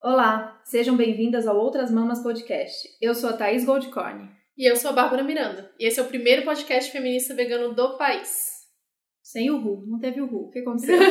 Olá, sejam bem-vindas ao Outras Mamas Podcast. Eu sou a Thaís Goldcorn. E eu sou a Bárbara Miranda. E esse é o primeiro podcast feminista vegano do país. Sem o Ru, não teve o Ru. O que aconteceu?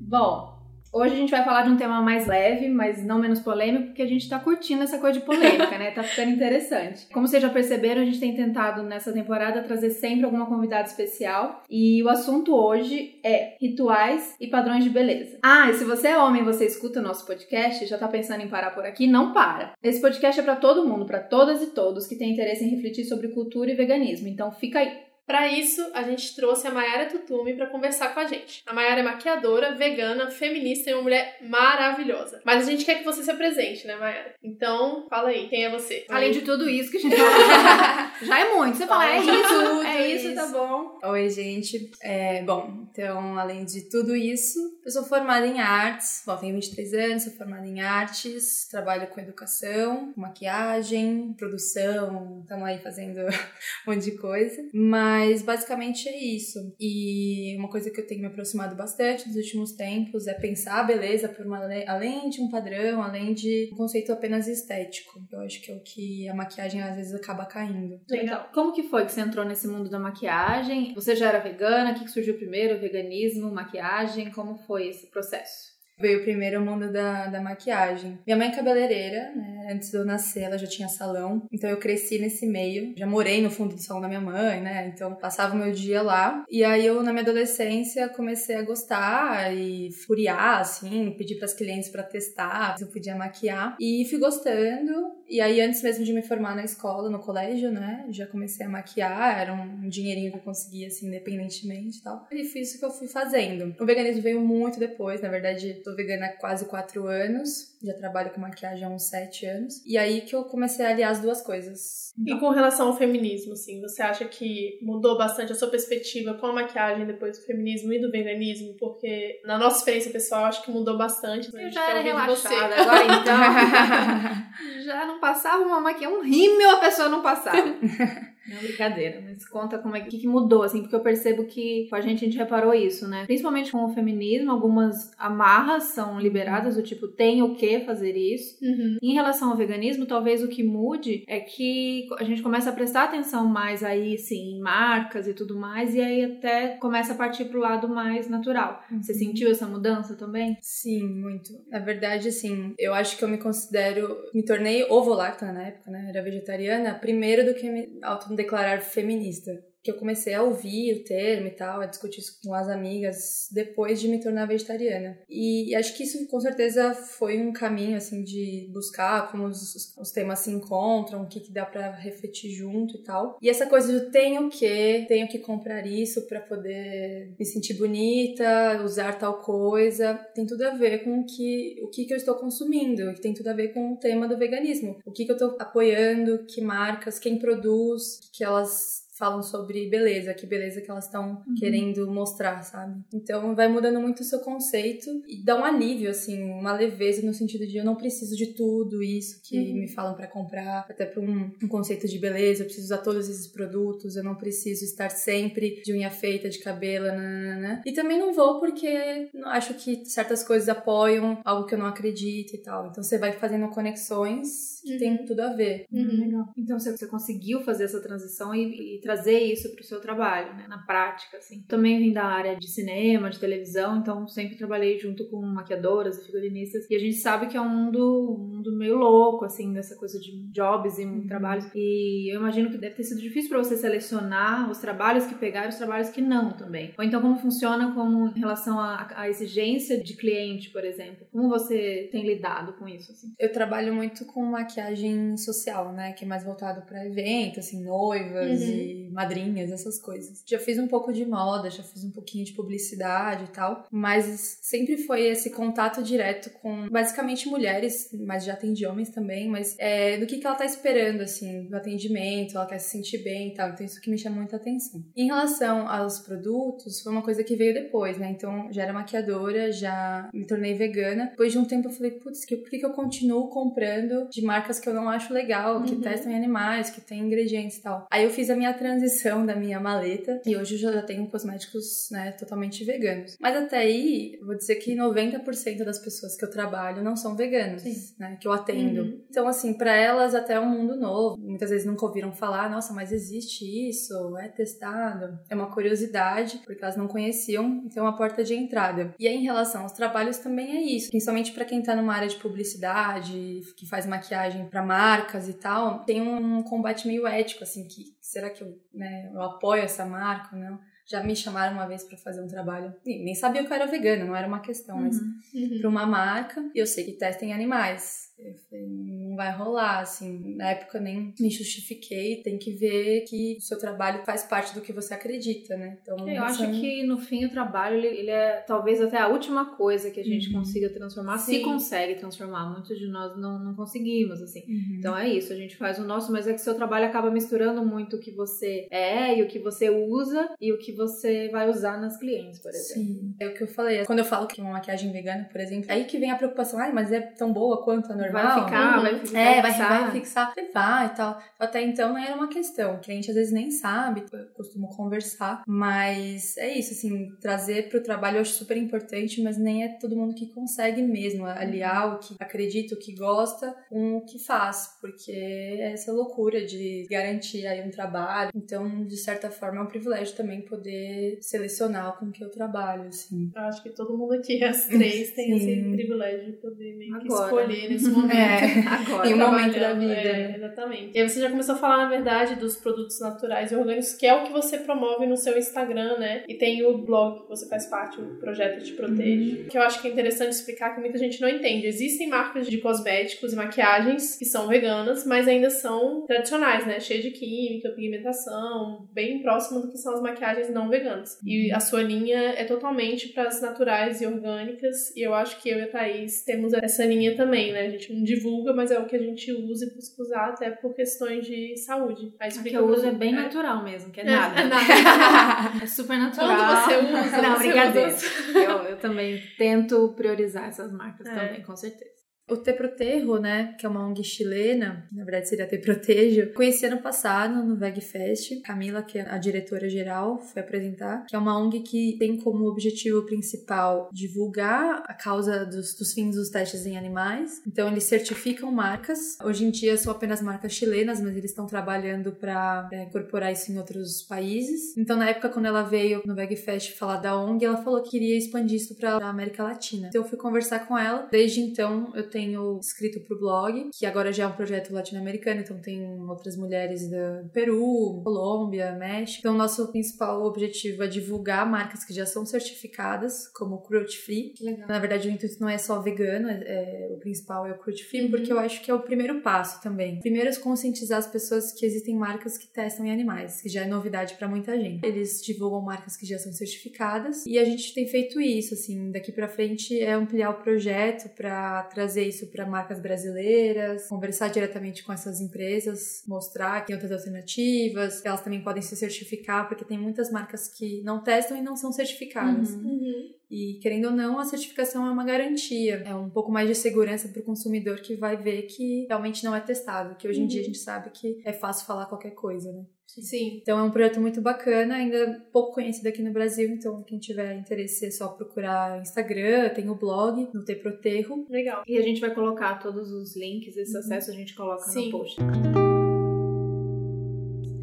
Bom, Hoje a gente vai falar de um tema mais leve, mas não menos polêmico, porque a gente tá curtindo essa coisa de polêmica, né? Tá ficando interessante. Como vocês já perceberam, a gente tem tentado nessa temporada trazer sempre alguma convidada especial. E o assunto hoje é rituais e padrões de beleza. Ah, e se você é homem e você escuta o nosso podcast já tá pensando em parar por aqui, não para. Esse podcast é para todo mundo, para todas e todos que têm interesse em refletir sobre cultura e veganismo. Então fica aí. Para isso, a gente trouxe a Mayara Tutumi para conversar com a gente. A Mayara é maquiadora, vegana, feminista e uma mulher maravilhosa. Mas a gente quer que você se apresente, né, Mayara? Então, fala aí, quem é você? Além de tudo isso que a gente já é muito. Você fala, é isso, tudo é isso, tá bom. Oi, gente. É, bom, então, além de tudo isso, eu sou formada em artes. Bom, tenho 23 anos, sou formada em artes, trabalho com educação, maquiagem, produção, estamos aí fazendo um monte de coisa. Mas mas basicamente é isso. E uma coisa que eu tenho me aproximado bastante nos últimos tempos é pensar a beleza por uma, além de um padrão, além de um conceito apenas estético. Eu acho que é o que a maquiagem às vezes acaba caindo. Legal. Como que foi que você entrou nesse mundo da maquiagem? Você já era vegana? O que surgiu primeiro? Veganismo, maquiagem? Como foi esse processo? Veio primeiro o mundo da, da maquiagem. Minha mãe é cabeleireira, né? Antes de eu nascer, ela já tinha salão. Então eu cresci nesse meio. Já morei no fundo do salão da minha mãe, né? Então passava o meu dia lá. E aí eu, na minha adolescência, comecei a gostar e furiar, assim, pedir para as clientes para testar se eu podia maquiar. E fui gostando. E aí, antes mesmo de me formar na escola, no colégio, né? Já comecei a maquiar, era um dinheirinho que eu conseguia, assim, independentemente e tal. E fiz isso que eu fui fazendo. O veganismo veio muito depois, na verdade, tô vegana há quase quatro anos já trabalho com maquiagem há uns sete anos. E aí que eu comecei a aliar as duas coisas. E com relação ao feminismo, assim, você acha que mudou bastante a sua perspectiva com a maquiagem depois do feminismo e do veganismo? Porque na nossa experiência pessoal, acho que mudou bastante. Eu já era relaxada, agora então. já não passava uma maquiagem, um rímel a pessoa não passava. Não, brincadeira, mas conta como é que, que mudou, assim, porque eu percebo que com a gente a gente reparou isso, né? Principalmente com o feminismo, algumas amarras são liberadas, do tipo, tem o que fazer isso. Uhum. Em relação ao veganismo, talvez o que mude é que a gente começa a prestar atenção mais aí, sim, em marcas e tudo mais, e aí até começa a partir pro lado mais natural. Uhum. Você sentiu essa mudança também? Sim, muito. Na verdade, assim, eu acho que eu me considero, me tornei ovo-lacta na época, né? Era vegetariana, primeiro do que me auto declarar feminista que eu comecei a ouvir o termo e tal, a discutir isso com as amigas depois de me tornar vegetariana. E acho que isso com certeza foi um caminho assim de buscar como os, os temas se encontram, o que, que dá para refletir junto e tal. E essa coisa do tenho que, tenho que comprar isso para poder me sentir bonita, usar tal coisa, tem tudo a ver com o que, o que, que eu estou consumindo, que tem tudo a ver com o tema do veganismo. O que, que eu estou apoiando, que marcas, quem produz, que elas falam sobre beleza, que beleza que elas estão uhum. querendo mostrar, sabe? Então vai mudando muito o seu conceito e dá um alívio, assim, uma leveza no sentido de eu não preciso de tudo isso que uhum. me falam para comprar, até para um, um, conceito de beleza, eu preciso usar todos esses produtos, eu não preciso estar sempre de unha feita, de cabelo, nanana. E também não vou porque acho que certas coisas apoiam algo que eu não acredito e tal. Então você vai fazendo conexões que uhum. tem tudo a ver. Uhum. Legal. Então você, você conseguiu fazer essa transição e, e trazer isso para o seu trabalho, né, na prática, assim. Também vim da área de cinema, de televisão, então sempre trabalhei junto com maquiadoras e figurinistas. E a gente sabe que é um mundo, um mundo meio louco, assim, dessa coisa de jobs e uhum. trabalhos. E eu imagino que deve ter sido difícil para você selecionar os trabalhos que pegar e os trabalhos que não também. Ou então como funciona como em relação à exigência de cliente, por exemplo. Como você tem lidado com isso, assim? Eu trabalho muito com maquiagem social, né, que é mais voltado para evento, assim, noivas uhum. e madrinhas, essas coisas. Já fiz um pouco de moda, já fiz um pouquinho de publicidade e tal, mas sempre foi esse contato direto com basicamente mulheres, mas já atendi homens também, mas é, do que, que ela tá esperando, assim, do atendimento, ela quer se sentir bem e tal, então isso que me chama muita atenção. Em relação aos produtos, foi uma coisa que veio depois, né, então já era maquiadora, já me tornei vegana, depois de um tempo eu falei, putz, por que, que eu continuo comprando de marcas que eu não acho legal, que uhum. testam em animais, que tem ingredientes e tal. Aí eu fiz a minha transição transição da minha maleta e hoje eu já tenho cosméticos, né, totalmente veganos. Mas até aí, vou dizer que 90% das pessoas que eu trabalho não são veganos, Sim. né, que eu atendo. Uhum. Então, assim, para elas até é um mundo novo. Muitas vezes nunca ouviram falar, nossa, mas existe isso, é testado. É uma curiosidade, porque elas não conheciam, então é uma porta de entrada. E aí, em relação aos trabalhos, também é isso. Principalmente para quem tá numa área de publicidade, que faz maquiagem para marcas e tal, tem um combate meio ético, assim, que será que eu, né, eu apoio essa marca ou não? Já me chamaram uma vez para fazer um trabalho, nem sabia que eu era vegana, não era uma questão, mas uhum. uhum. para uma marca, e eu sei que testem animais. Eu falei, não vai rolar, assim. Na época nem me justifiquei. Tem que ver que o seu trabalho faz parte do que você acredita, né? Então, eu acho que no fim o trabalho ele, ele, é talvez até a última coisa que a gente uhum. consiga transformar, Sim. se consegue transformar. Muitos de nós não, não conseguimos, assim. Uhum. Então é isso, a gente faz o nosso, mas é que o seu trabalho acaba misturando muito o que você é e o que você usa e o que você vai usar nas clientes, por exemplo. Sim. É o que eu falei. Quando eu falo que é uma maquiagem vegana, por exemplo, é aí que vem a preocupação, ai, mas é tão boa quanto a normal. Vai ficar, uhum. vai ficar. É, vai, vai fixar. Vai e tal. Até então não era uma questão. O cliente às vezes nem sabe, eu costumo conversar. Mas é isso, assim, trazer pro trabalho eu acho super importante, mas nem é todo mundo que consegue mesmo aliar o que acredita, o que gosta com o que faz. Porque é essa loucura de garantir aí um trabalho. Então, de certa forma, é um privilégio também poder selecionar com que eu trabalho, assim. Eu acho que todo mundo aqui, as três, tem esse privilégio de poder meio que escolher nesse momento. É, agora. em um momento da vida. É, exatamente. E aí você já começou a falar, na verdade, dos produtos naturais e orgânicos, que é o que você promove no seu Instagram, né? E tem o blog que você faz parte, o projeto Te Protege. Uhum. Que eu acho que é interessante explicar que muita gente não entende. Existem marcas de cosméticos e maquiagens que são veganas, mas ainda são tradicionais, né? Cheias de química, pigmentação, bem próximo do que são as maquiagens não veganas. E a sua linha é totalmente para as naturais e orgânicas, e eu acho que eu e a Thaís temos essa linha também, né? A gente não divulga, mas é o que a gente usa e busca usar até por questões de saúde. Aí o que eu uso é bem é. natural mesmo, que é, é nada. É, nada. é super natural. Quando você usa, não, você brincadeira. Usa... eu, eu também tento priorizar essas marcas é. também, com certeza. O Te Protejo, né, que é uma ONG chilena, na verdade seria Te Protejo, conheci ano passado no VegFest. Camila, que é a diretora geral, foi apresentar, que é uma ONG que tem como objetivo principal divulgar a causa dos, dos fins dos testes em animais. Então eles certificam marcas. Hoje em dia são apenas marcas chilenas, mas eles estão trabalhando para é, incorporar isso em outros países. Então na época quando ela veio no VegFest falar da ONG, ela falou que queria expandir isso para a América Latina. Então eu fui conversar com ela. Desde então eu tenho escrito pro blog, que agora já é um projeto latino-americano, então tem outras mulheres do Peru, Colômbia, México. Então, nosso principal objetivo é divulgar marcas que já são certificadas como cruelty free. Legal. Na verdade, o intuito não é só vegano, é, é, o principal é o cruelty free, uhum. porque eu acho que é o primeiro passo também. Primeiro é conscientizar as pessoas que existem marcas que testam em animais, que já é novidade para muita gente. Eles divulgam marcas que já são certificadas e a gente tem feito isso, assim, daqui para frente é ampliar o projeto para trazer isso para marcas brasileiras, conversar diretamente com essas empresas, mostrar que tem outras alternativas, elas também podem se certificar, porque tem muitas marcas que não testam e não são certificadas. Uhum. Uhum. E querendo ou não, a certificação é uma garantia, é um pouco mais de segurança para o consumidor que vai ver que realmente não é testado, que hoje em dia a uhum. gente sabe que é fácil falar qualquer coisa, né? Sim. Então é um projeto muito bacana, ainda pouco conhecido aqui no Brasil, então quem tiver interesse é só procurar Instagram, tem o blog, no Te Proterro. Legal. E a gente vai colocar todos os links, esse uhum. acesso a gente coloca Sim. no post.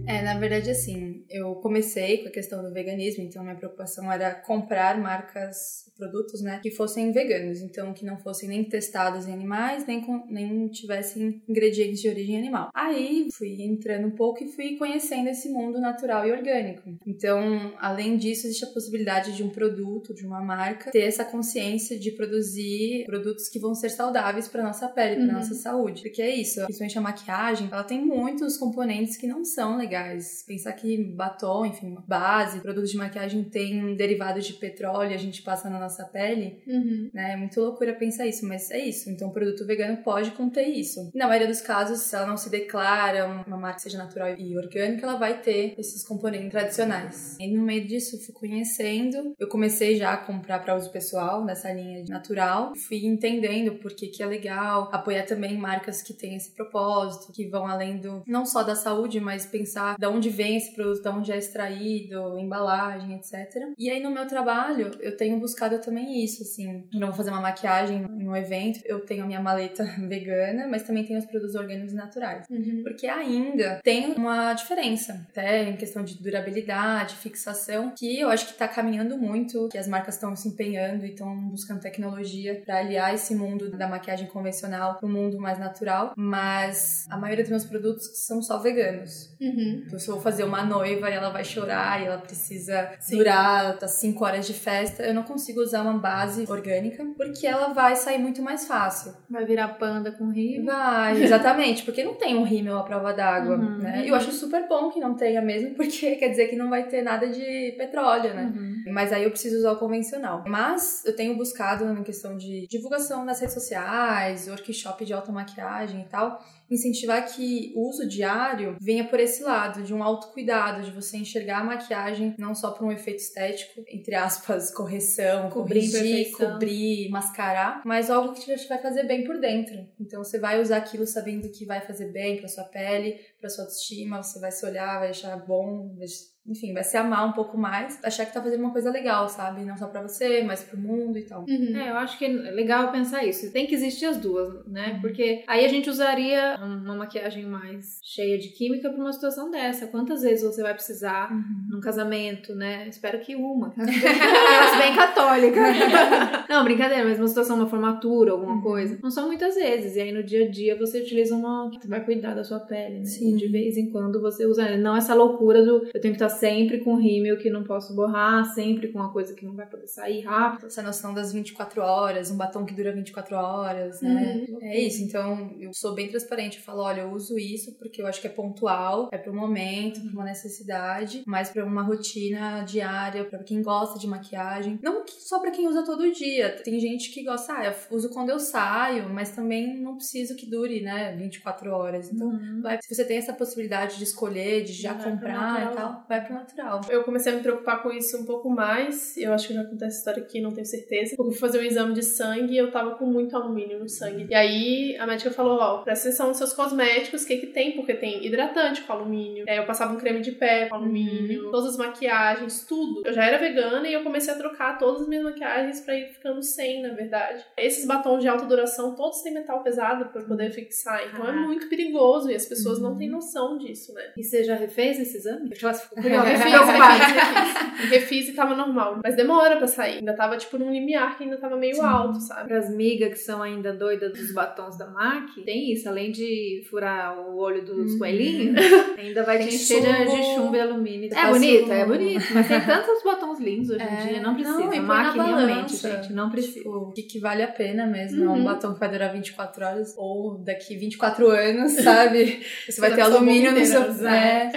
É, na verdade, assim, eu comecei com a questão do veganismo, então minha preocupação era comprar marcas, produtos, né, que fossem veganos, então que não fossem nem testados em animais, nem, com, nem tivessem ingredientes de origem animal. Aí fui entrando um pouco e fui conhecendo esse mundo natural e orgânico. Então, além disso, existe a possibilidade de um produto, de uma marca, ter essa consciência de produzir produtos que vão ser saudáveis para nossa pele, para uhum. nossa saúde. Porque é isso, principalmente a maquiagem, ela tem muitos componentes que não são legais legais. Pensar que batom, enfim, base, produtos de maquiagem tem derivados de petróleo, a gente passa na nossa pele, uhum. né? É muito loucura pensar isso, mas é isso. Então, o produto vegano pode conter isso. Na maioria dos casos, se ela não se declara uma marca seja natural e orgânica, ela vai ter esses componentes tradicionais. E no meio disso, eu fui conhecendo. Eu comecei já a comprar para uso pessoal nessa linha natural. Fui entendendo por que, que é legal apoiar também marcas que têm esse propósito, que vão além do não só da saúde, mas pensar pensar de onde vem esse produto, de onde é extraído, embalagem, etc. E aí no meu trabalho, eu tenho buscado também isso, assim. Eu não vou fazer uma maquiagem em um evento, eu tenho a minha maleta vegana, mas também tenho os produtos orgânicos e naturais. Uhum. Porque ainda tem uma diferença, até em questão de durabilidade, fixação, que eu acho que tá caminhando muito, que as marcas estão se empenhando e estão buscando tecnologia para aliar esse mundo da maquiagem convencional pro mundo mais natural, mas a maioria dos meus produtos são só veganos. Uhum. Então, se eu vou fazer uma noiva e ela vai chorar e ela precisa Sim. durar as 5 horas de festa, eu não consigo usar uma base orgânica porque ela vai sair muito mais fácil. Vai virar panda com rio. Vai, exatamente, porque não tem um rímel à prova d'água, Uhum. né? E eu acho super bom que não tenha mesmo, porque quer dizer que não vai ter nada de petróleo, né? Uhum. Mas aí eu preciso usar o convencional. Mas eu tenho buscado na questão de divulgação nas redes sociais, workshop de automaquiagem e tal, incentivar que o uso diário venha por esse lado, de um autocuidado, de você enxergar a maquiagem não só para um efeito estético, entre aspas, correção, Cobrir corrigir, cobrir, mascarar, mas algo que te vai fazer bem por dentro. Então você vai usar aquilo sabendo que vai fazer bem para sua pele, para sua autoestima, você vai se olhar, vai achar bom, vai enfim, vai se amar um pouco mais, achar que tá fazendo uma coisa legal, sabe? Não só pra você, mas pro mundo e tal. Uhum. É, eu acho que é legal pensar isso. Tem que existir as duas, né? Porque aí a gente usaria uma maquiagem mais cheia de química pra uma situação dessa. Quantas vezes você vai precisar num casamento, né? Espero que uma. Bem católica. Não, brincadeira, mas uma situação, uma formatura, alguma Uhum. coisa. Não são muitas vezes. E aí no dia a dia você utiliza uma que vai cuidar da sua pele, né? Sim. E de vez em quando você usa. Não essa loucura do eu tenho que estar sempre com rímel que não posso borrar, sempre com uma coisa que não vai poder sair rápido. Essa noção das 24 horas, um batom que dura 24 horas, né? É isso. Então, eu sou bem transparente. Eu falo, olha, eu uso isso porque eu acho que é pontual, é pro momento, pra uma necessidade, mas pra uma rotina diária, pra quem gosta de maquiagem. Não só pra quem usa todo dia. Tem gente que gosta, ah, eu uso quando eu saio, mas também não preciso que dure, né, 24 horas. Então, Uhum. vai- se você tem essa possibilidade de escolher, de já Vai comprar e tal, vai pro natural. Eu comecei a me preocupar com isso um pouco mais. Eu acho que eu já contei essa história aqui, não tenho certeza. Eu fui fazer um exame de sangue e eu tava com muito alumínio no sangue. E aí a médica falou: Ó, presta atenção nos seus cosméticos, o que que tem? Porque tem hidratante com alumínio. Aí eu passava um creme de pé com alumínio, todas as maquiagens, tudo. Eu já era vegana e eu comecei a trocar todas as minhas maquiagens pra ir ficando sem, na verdade. Esses batons de alta duração, todos têm metal pesado pra poder fixar. Então é muito perigoso e as pessoas não têm noção disso, né? E você já refez esse exame? Porque ela ficou Eu refiz, curiosa, preocupada. refiz. refiz e tava normal. Mas demora pra sair. Ainda tava, tipo, num limiar que ainda tava meio alto, sabe? Para as migas que são ainda doidas dos batons da MAC, tem isso. Além de furar o olho dos Uhum. coelhinhos, ainda vai te Tem encher de- de chumbo. chumbo e alumínio. É bonito, um- é bonito. Mas tem tantos batons lindos hoje É, em dia. Não precisa. não, MAC realmente, gente, não precisa. Tipo, o que, que vale a pena mesmo. É Uhum. um batom que vai durar 24 horas ou daqui 24 anos, sabe? Você vai ter alumínio no seu. inteira, É.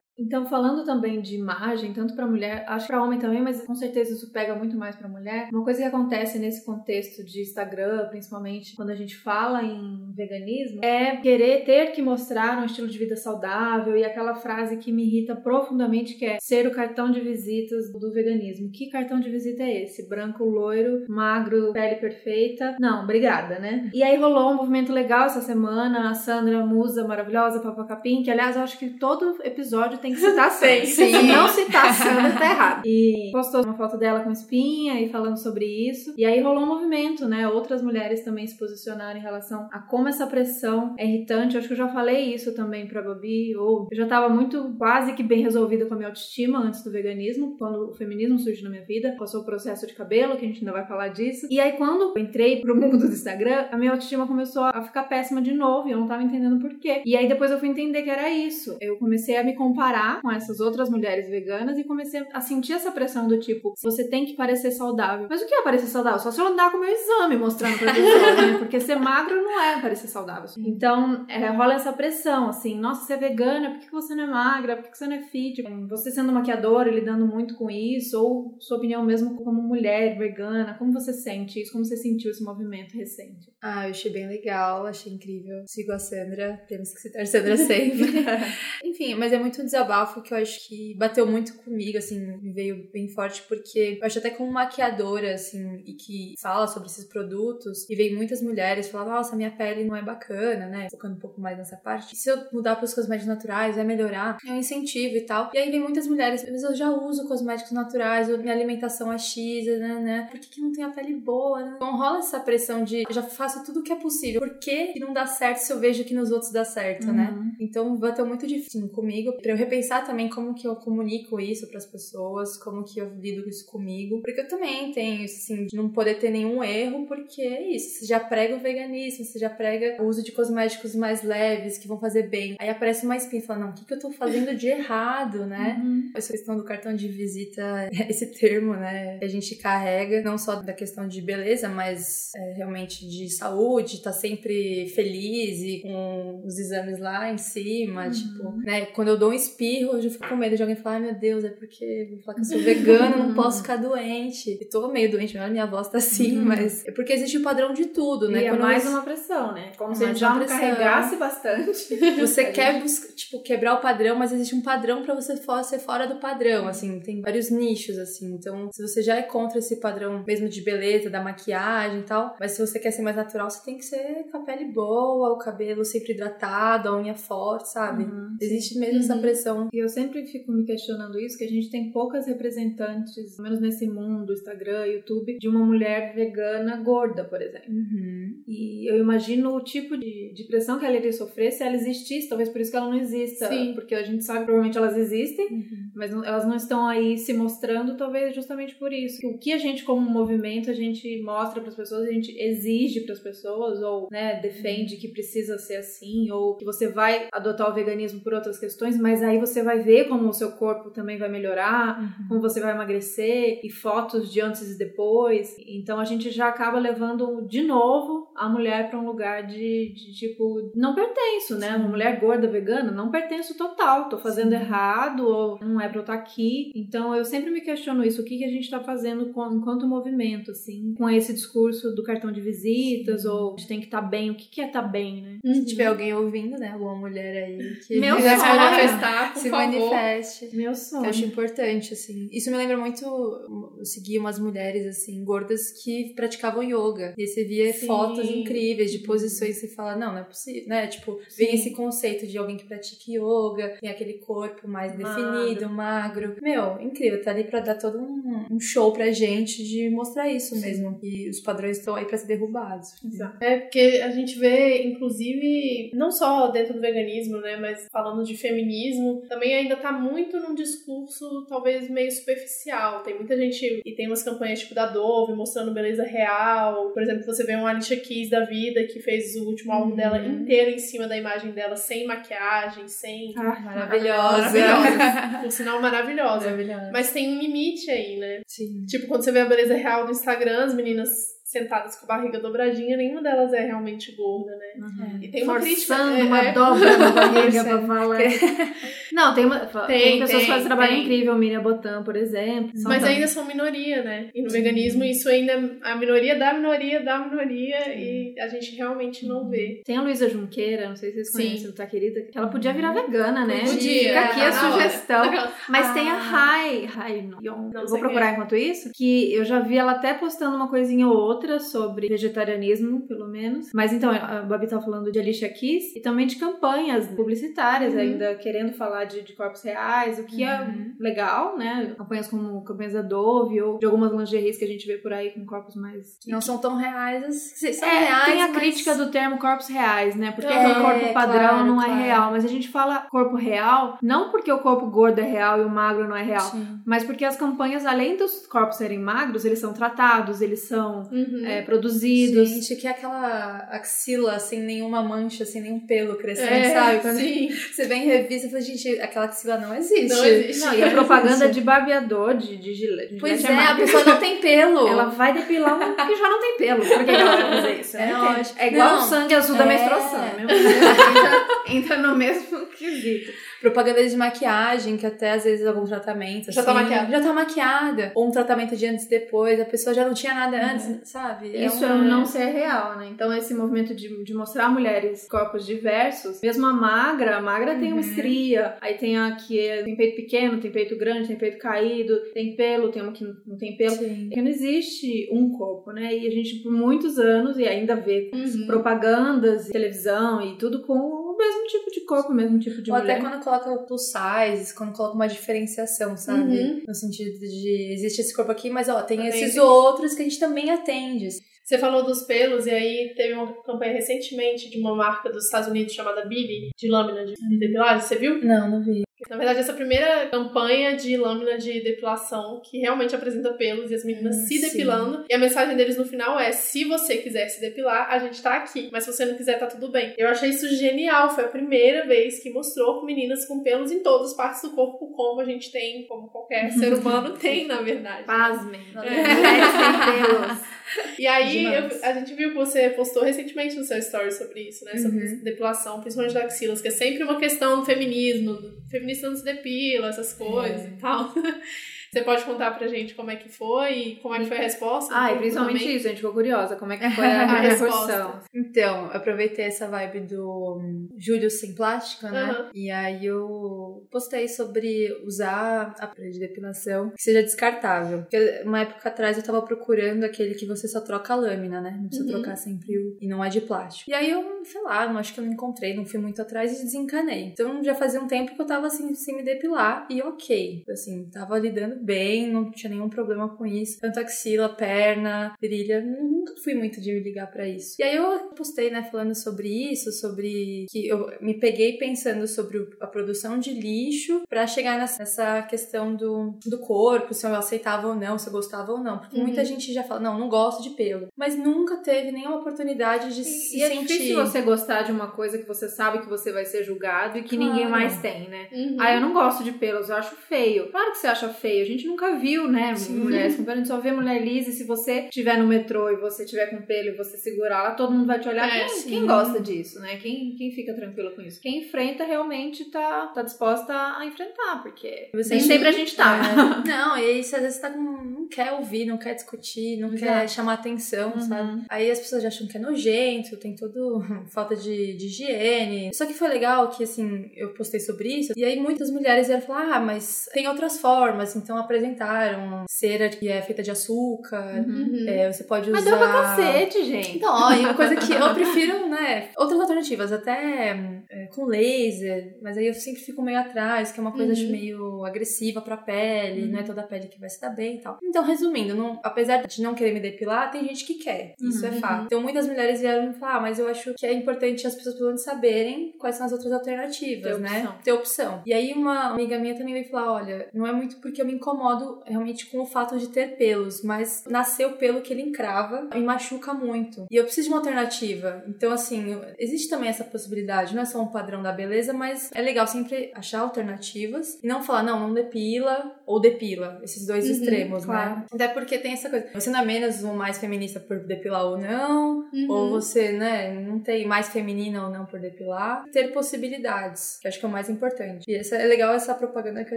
Então, falando também de imagem, tanto para mulher, acho para homem também, mas com certeza isso pega muito mais para mulher. Uma coisa que acontece nesse contexto de Instagram, principalmente quando a gente fala em veganismo, é querer ter que mostrar um estilo de vida saudável e aquela frase que me irrita profundamente que é ser o cartão de visitas do veganismo. Que cartão de visita é esse? Branco, loiro, magro, pele perfeita? Não, obrigada, né? E aí rolou um movimento legal essa semana, a Sandra Musa maravilhosa, Papacapim, que aliás eu acho que todo episódio tem que citar Sandra. Se não citar Sandra, tá errado. E postou uma foto dela com espinha e falando sobre isso. E aí rolou um movimento, né? Outras mulheres também se posicionaram em relação a como essa pressão é irritante. Eu acho que eu já falei isso também pra Babi, ou eu já tava muito quase que bem resolvida com a minha autoestima antes do veganismo, quando o feminismo surgiu na minha vida. Passou o processo de cabelo, que a gente ainda vai falar disso. E aí, quando eu entrei pro mundo do Instagram, a minha autoestima começou a ficar péssima de novo e eu não tava entendendo por quê. E aí depois eu fui entender que era isso. Eu comecei a me comparar com essas outras mulheres veganas e comecei a sentir essa pressão do tipo, você tem que parecer saudável. Mas o que é parecer saudável? Só se eu andar com o meu exame mostrando pra pessoa, né? Porque ser magro não é parecer saudável. Então, é, rola essa pressão, assim, nossa, você é vegana, por que você não é magra? Por que você não é fit? Você sendo maquiadora e lidando muito com isso, ou sua opinião mesmo como mulher vegana, como você sente isso? Como você sentiu esse movimento recente? Ah, eu achei bem legal, achei incrível. Sigo a Sandra, temos que citar a Sandra sempre. Enfim, mas é muito um desabafo que eu acho que bateu muito comigo, assim, me veio bem forte, porque eu acho até como maquiadora, assim, e que fala sobre esses produtos, e vem muitas mulheres falar, nossa, minha pele não é bacana, né? Focando um pouco mais nessa parte. E se eu mudar para os cosméticos naturais, vai melhorar? É um incentivo e tal. E aí vem muitas mulheres, mas eu já uso cosméticos naturais, minha alimentação é X, né, né? Por que, que não tem a pele boa, né? Então rola essa pressão de eu já faço tudo o que é possível. Por que, que não dá certo se eu vejo que nos outros dá certo, né? uhum. né? Então bateu muito difícil comigo para eu repensar também como que eu comunico isso para as pessoas, como que eu lido isso comigo, porque eu também tenho assim de não poder ter nenhum erro, porque é isso, você já prega o veganismo, você já prega o uso de cosméticos mais leves que vão fazer bem. Aí aparece uma espinha e fala: "Não, o que que eu tô fazendo de errado, né?" Uhum. Essa questão do cartão de visita, esse termo, né, que a gente carrega não só da questão de beleza, mas é, realmente de saúde, tá sempre feliz e com os exames lá em cima, uhum. tipo, né? Quando eu dou um espirro, eu já fico com medo de alguém falar, ai meu Deus, é porque vou falar que eu sou vegana, não posso ficar doente. E tô meio doente, minha voz tá assim, uhum. mas é porque existe o padrão de tudo, né? E é Quando é mais uma pressão, né? Como é se já não carregasse bastante. Você quer, tipo, quebrar o padrão, mas existe um padrão para você ser fora do padrão, assim, tem vários nichos, assim. Então, se você já é contra esse padrão mesmo de beleza, da maquiagem e tal, mas se você quer ser mais natural, você tem que ser com a pele boa, o cabelo sempre hidratado, a unha forte, sabe? Uhum, existe mesmo uhum. essa pressão. E eu sempre fico me questionando isso, que a gente tem poucas representantes, pelo menos nesse mundo, Instagram, YouTube, de uma mulher vegana gorda, por exemplo. Uhum. E eu imagino o tipo de, de pressão que ela iria sofrer se ela existisse, talvez por isso que ela não exista. Sim. Porque a gente sabe que provavelmente elas existem, uhum. mas não, elas não estão aí se mostrando, talvez justamente por isso. O que a gente, como movimento, a gente mostra para as pessoas, a gente exige para as pessoas, ou né, defende que precisa ser assim, ou que você vai adotar o veganismo por outras questões, mas aí você vai ver como o seu corpo também vai melhorar, uhum. como você vai emagrecer, e fotos de antes e depois. Então a gente já acaba levando de novo a mulher para um lugar de, de, tipo, não pertenço, né? Uma mulher gorda vegana, não pertenço total, tô fazendo Sim. errado, ou não é pra eu estar aqui. Então eu sempre me questiono isso, o que, que a gente tá fazendo com, enquanto movimento, assim, com esse discurso do cartão de visitas, Sim. ou de tem que estar tá bem, o que, que é estar tá bem, né? Se tiver alguém ouvindo, né? Alguma mulher aí que Meu se manifestar, por se favor. manifeste. Meu sonho. Eu acho importante, assim. Isso me lembra muito, eu segui umas mulheres, assim, gordas que praticavam yoga. E você via Sim. fotos incríveis de posições e você fala, não, não é possível, né? Tipo, Sim. vem esse conceito de alguém que pratica yoga, tem aquele corpo mais magro. definido, magro. Meu, incrível, tá ali pra dar todo um, um show pra gente de mostrar isso Sim. mesmo. E os padrões estão aí pra ser derrubados. Exato. É porque a gente vê, inclusive, não só dentro do veganismo, né? Mas falando de feminismo, também ainda tá muito num discurso talvez meio superficial. Tem muita gente e tem umas campanhas tipo da Dove mostrando beleza real. Por exemplo, você vê uma Alicia Keys da vida que fez o último álbum uhum. dela inteiro em cima da imagem dela, sem maquiagem, sem. Ah, maravilhosa. Maravilhosa. Por sinal, maravilhosa. maravilhosa. Mas tem um limite aí, né? Sim. Tipo, quando você vê a beleza real no Instagram, as meninas sentadas com a barriga dobradinha, nenhuma delas é realmente gorda, né? Uhum. E tem uma crítica. É, uma é, dobra na barriga pra falar. Não, tem, uma, tem, tem pessoas que fazem trabalho tem. incrível, Miriam Botan, por exemplo. Mas ainda são minoria, né? E no Sim. veganismo isso ainda é a minoria da minoria da minoria Sim. e a gente realmente não vê. Tem a Luísa Junqueira, não sei se vocês conhecem, tá querida, que ela podia virar vegana, né? Podia. Fica aqui a sugestão. Mas ah. tem a Rai, Rai Yon, eu vou procurar é. enquanto isso, que eu já vi ela até postando uma coisinha ou outra outra sobre vegetarianismo, pelo menos. Mas então, a Babi tá falando de Alicia Keys e também de campanhas publicitárias, uhum. ainda querendo falar de, de, corpos reais, o que é uhum. é legal, né? Campanhas como campanhas da Dove ou de algumas lingeries que a gente vê por aí com corpos mais. Não são tão reais. São é, reais, tem a mas... crítica do termo corpos reais, né? Porque é, o corpo padrão claro, não é claro. real. Mas a gente fala corpo real, não porque o corpo gordo é real e o magro não é real, Sim. mas porque as campanhas, além dos corpos serem magros, eles são tratados, eles são uhum uhum. é, produzidos. Gente, que é aquela axila sem nenhuma mancha, sem nenhum pelo crescendo, é, sabe? Quando sim. você vem em revista e fala, gente, aquela axila não existe. Não existe. Não, e a propaganda de barbeador, de, de gilete. Pois é, é a pessoa não tem pelo. Ela vai depilar um que já não tem pelo. Por que ela vai fazer isso? É, né? é igual não, o sangue azul da menstruação. Meu entra, entra no mesmo quesito. Propaganda de maquiagem, que até às vezes algum tratamento. Já tá assim, maquiada. Já tá maquiada. Ou um tratamento de antes e depois, a pessoa já não tinha nada antes, sabe? É Isso é uma- um não ser real, né? Então, esse movimento de, de mostrar mulheres corpos diversos, mesmo a magra, a magra tem uma Uhum. estria, aí tem a que é- tem peito pequeno, tem peito grande, tem peito caído, tem pelo, tem uma que não tem pelo. Sim. Porque não existe um corpo, né? E a gente, por muitos anos, e ainda vê Uhum. propagandas, televisão e tudo com mesmo tipo de corpo, o mesmo tipo de Ou mulher. até quando coloca o plus size, quando coloca uma diferenciação, sabe? Uhum. No sentido de existe esse corpo aqui, mas ó, tem Também esses tem. outros que a gente também atende. Você falou dos pelos, e aí teve uma campanha recentemente de uma marca dos Estados Unidos chamada Billy, de lâmina de depilagem, você viu? Não, não vi. Na verdade, essa primeira campanha de lâmina de depilação que realmente apresenta pelos e as meninas Hum, se sim. depilando. E a mensagem deles no final é: se você quiser se depilar, a gente tá aqui. Mas se você não quiser, tá tudo bem. Eu achei isso genial. Foi a primeira vez que mostrou meninas com pelos em todas as partes do corpo, como a gente tem, como qualquer ser humano tem, na verdade. Pasmem. É. E aí, eu- a gente viu que você postou recentemente no seu story sobre isso, né? Sobre Uhum. depilação, principalmente da axilas, que é sempre uma questão do feminismo. do feminista se depila, essas coisas É. e tal. Você pode contar pra gente como é que foi e como é que foi a resposta? Ah, e principalmente também? isso, a gente ficou curiosa. Como é que foi a A repercussão? resposta. Então, aproveitei essa vibe do hum, Júlio Sem Plástica, né? Aham. E aí eu postei sobre usar a de depilação que seja descartável. Porque uma época atrás eu tava procurando aquele que você só troca a lâmina, né? Não precisa Uhum. trocar sempre o. E não é de plástico. E aí eu, sei lá, não acho que eu não encontrei, não fui muito atrás e desencanei. Então já fazia um tempo que eu tava assim, sem me depilar e ok. Assim, tava lidando bem, não tinha nenhum problema com isso. Tanto axila, perna, virilha, nunca fui muito de me ligar pra isso. E aí eu postei, né, falando sobre isso, sobre que eu me peguei pensando sobre a produção de lixo pra chegar nessa, questão do, do corpo, se eu aceitava ou não, se eu gostava ou não. Porque Uhum. muita gente já fala, não, não gosto de pelo. Mas nunca teve nenhuma oportunidade de se E é sentir. difícil você gostar de uma coisa que você sabe que você vai ser julgado e que Claro. ninguém mais tem, né? Uhum. Ah, eu não gosto de pelos, eu acho feio. Claro que você acha feio. A gente nunca viu, né, Sim. mulheres com pelo. A gente só vê mulher lisa e se você estiver no metrô e você tiver com pelo e você segurar lá, todo mundo vai te olhar. É, quem, quem gosta disso, né? Quem, quem fica tranquilo com isso? Quem enfrenta realmente tá, tá disposta a enfrentar, porque nem sempre a gente tá. É. Não, e aí você às vezes tá com, não quer ouvir, não quer discutir, não quer Exato. chamar atenção, Uhum. sabe? Aí as pessoas já acham que é nojento, tem todo falta de, de higiene. Só que foi legal que, assim, eu postei sobre isso, e aí muitas mulheres vieram falar, ah, mas tem outras formas, então apresentaram cera que é feita de açúcar, Uhum. é, você pode usar... Mas deu pra cacete, gente. Então, ó, e uma coisa que eu prefiro, né? Outras alternativas, até é, com laser, mas aí eu sempre fico meio atrás, que é uma coisa Uhum. meio agressiva pra pele, Uhum. não é toda a pele que vai se dar bem e tal. Então, resumindo, não- apesar de não querer me depilar, tem gente que quer. Isso é Uhum. fato. Então, muitas mulheres vieram me falar, ah, mas eu acho que é importante as pessoas pelo menos saberem quais são as outras alternativas, Ter né? opção. Ter opção. E aí, uma amiga minha também veio falar: olha, não é muito porque eu me incomodo realmente com o fato de ter pelos, mas nasceu pelo que ele encrava e machuca muito. E eu preciso de uma alternativa. Então, assim, existe também essa possibilidade. Não é só um padrão da beleza, mas é legal sempre achar alternativas e não falar, não, não depila ou depila. Esses dois Uhum, extremos, claro. né? Até porque tem essa coisa. Você não é menos ou mais feminista por depilar ou não, Uhum. ou você, né, não tem mais feminina ou não por depilar. Ter possibilidades, que acho que é o mais importante. E essa, é legal essa propaganda que eu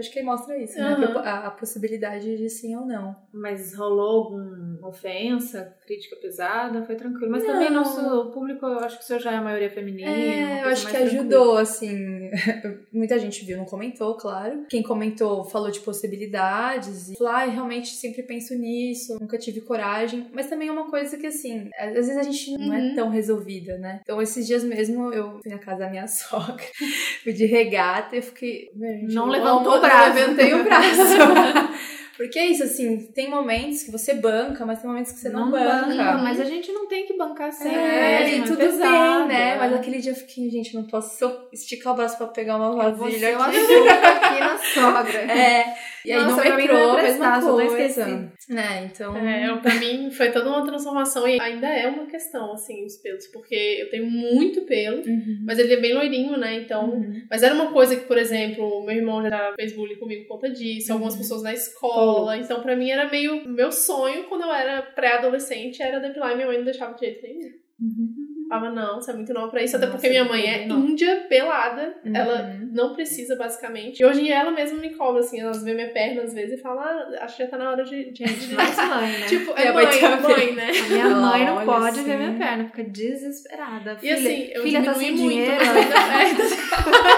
acho que mostra isso, né? Uhum. A, a possibilidade de sim ou não. Mas rolou alguma ofensa, crítica pesada, foi tranquilo. Mas Não. também nosso público, eu acho que o seu já é a maioria feminina. É, eu acho que tranquila. Ajudou, assim. Muita gente viu, não comentou, claro. Quem comentou falou de possibilidades. E falou, ah, eu realmente sempre penso nisso, nunca tive coragem. Mas também é uma coisa que, assim, às vezes a gente não é Uhum. tão resolvida, né? Então, esses dias mesmo, eu fui na casa da minha sogra, fui de regata e fiquei. "Meu, gente, Não eu levantou o braço." Não levantei o braço. Porque é isso, assim, tem momentos que você banca, mas tem momentos que você não, banca. Mas a gente não tem que bancar sempre. É, mesmo, e é tudo pesado, bem, né? é. Mas aquele dia eu fiquei, gente, não posso esticar o braço pra pegar uma Eu vou vasilha ser aqui. aqui na sogra. É, e aí Nossa, no metrô, não a é mesma coisa. Né, então... É, pra mim foi toda uma transformação e ainda é uma questão, assim, os pelos, porque eu tenho muito pelo, Uhum. mas ele é bem loirinho, né? Então. Uhum. Mas era uma coisa que, por exemplo, o meu irmão já fez bullying comigo por conta disso, algumas Uhum. pessoas na escola. Então, pra mim, era meio. Meu sonho quando eu era pré-adolescente era depilar e minha mãe não deixava de jeito nenhum. Falava, não, você é muito nova pra isso. Até Nossa, porque minha mãe é nova. índia, pelada. Uhum. Ela não precisa, basicamente. E hoje em dia ela mesma me cobra, assim. Elas vê minha perna às vezes e falam, ah, acho que já tá na hora de... de... Mais mãe, né? Tipo, é Minha mãe mãe, também. mãe, né? A minha mãe não pode assim. ver minha perna, fica desesperada. E Filha, assim, eu filha tá diminui sem muito, dinheiro. mas é.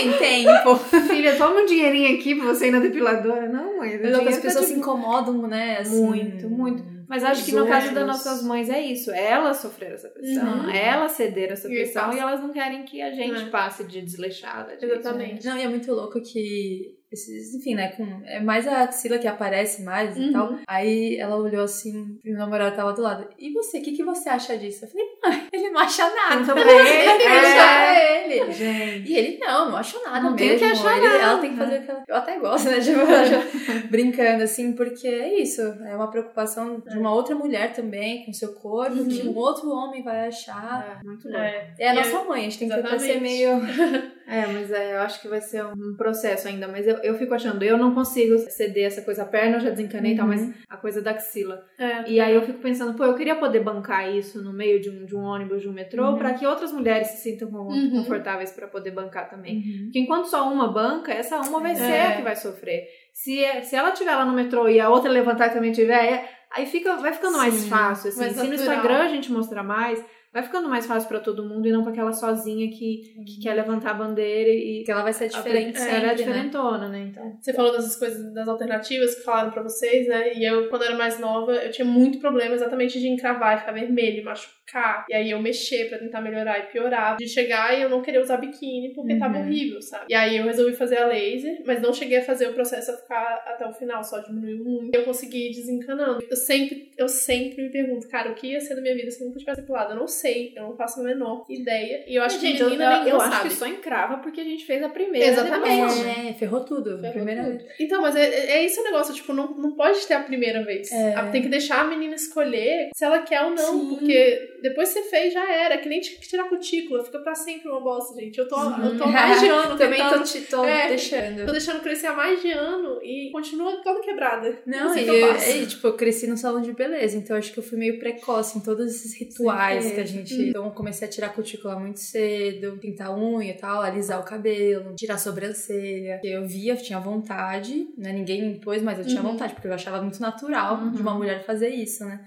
Sem tempo. Filha, toma um dinheirinho aqui pra você ir na depiladora. Não, mãe. outras tá pessoas de se incomodam, né? Assim, Muito, muito. Mas acho que no caso das nossas mães é isso. Elas sofreram essa pressão, Uhum. elas cederam essa E pressão passa. e elas não querem que a gente É. passe de desleixada. de- Exatamente. Não, e é muito louco que. Esses, enfim, né? Com, é mais a axila que aparece mais e Uhum. tal. Aí ela olhou assim, e meu namorado tava do lado. E você, o que, que você acha disso? Eu falei, mãe, ele não acha nada. Então, ele, Deixa é... pra ele. Gente. E ele, não, não achou nada Não tem mesmo. que achar Ele- nada. Ela tem que fazer aquela. Eu até gosto, né? De brincando, assim, porque é isso. É uma preocupação de uma outra mulher também, com seu corpo, Uhum. que um outro homem vai achar. É, muito louco. É. É a E nossa mãe, a gente tem que tentar ser Exatamente. meio. É, mas é, eu acho que vai ser um processo ainda. Mas eu, eu fico achando, eu não consigo ceder essa coisa. A perna eu já desencanei e tal, Uhum. mas a coisa da axila. É. E aí eu fico pensando, pô, eu queria poder bancar isso no meio de um, de um ônibus, de um metrô, Uhum. pra que outras mulheres se sintam Uhum. confortáveis pra poder bancar também. Porque enquanto só uma banca, essa uma vai ser É. a que vai sofrer. Se, é- se ela estiver lá no metrô e a outra levantar e também tiver, é- aí fica, vai ficando mais Sim, fácil. Assim. mais Se no natural. Instagram a gente mostrar mais, vai ficando mais fácil pra todo mundo e não pra aquela sozinha que, que quer levantar a bandeira e. Porque ela vai ser diferente ela sempre, é né? diferentona, né? Então. Você falou dessas coisas, das alternativas que falaram pra vocês, né? E eu, quando era mais nova, eu tinha muito problema exatamente de encravar, ficar vermelho, machucar. E aí eu mexer pra tentar melhorar e piorar. De chegar e eu não querer usar biquíni porque tava Uhum. horrível, sabe? E aí eu resolvi fazer a laser, mas não cheguei a fazer o processo a ficar até o final, só diminuiu muito. E eu consegui ir desencanando. Eu sempre, eu sempre me pergunto, cara, o que ia ser da minha vida se eu nunca tivesse pulado? Eu não sei, eu não faço a menor ideia. E eu acho que gente, eu, menina eu, nenhuma eu sabe. acho que só encrava porque a gente fez a primeira. Exatamente. depilação. É, ferrou tudo. Ferrou primeira tudo. vez. Então, mas é, é esse o negócio, tipo, não, não pode ter a primeira vez. É. Tem que deixar a menina escolher se ela quer ou não, Sim. porque depois você fez, já era. Que nem tirar cutícula, fica pra sempre uma bosta, gente. Eu tô, eu tô há mais de ano Também tentando- tô, te, tô É. deixando. Tô deixando crescer há mais de ano e continua toda quebrada. Não, sei e, o que eu faço. e, tipo, eu cresci no salão de beleza, então acho que eu fui meio precoce em todos esses rituais Certeza. que a gente. Então eu comecei a tirar cutícula muito cedo, pintar unha e tal, alisar o cabelo, tirar a sobrancelha. Eu via, tinha vontade, né? Ninguém me impôs, mas eu tinha Uhum. vontade, porque eu achava muito natural Uhum. de uma mulher fazer isso, né?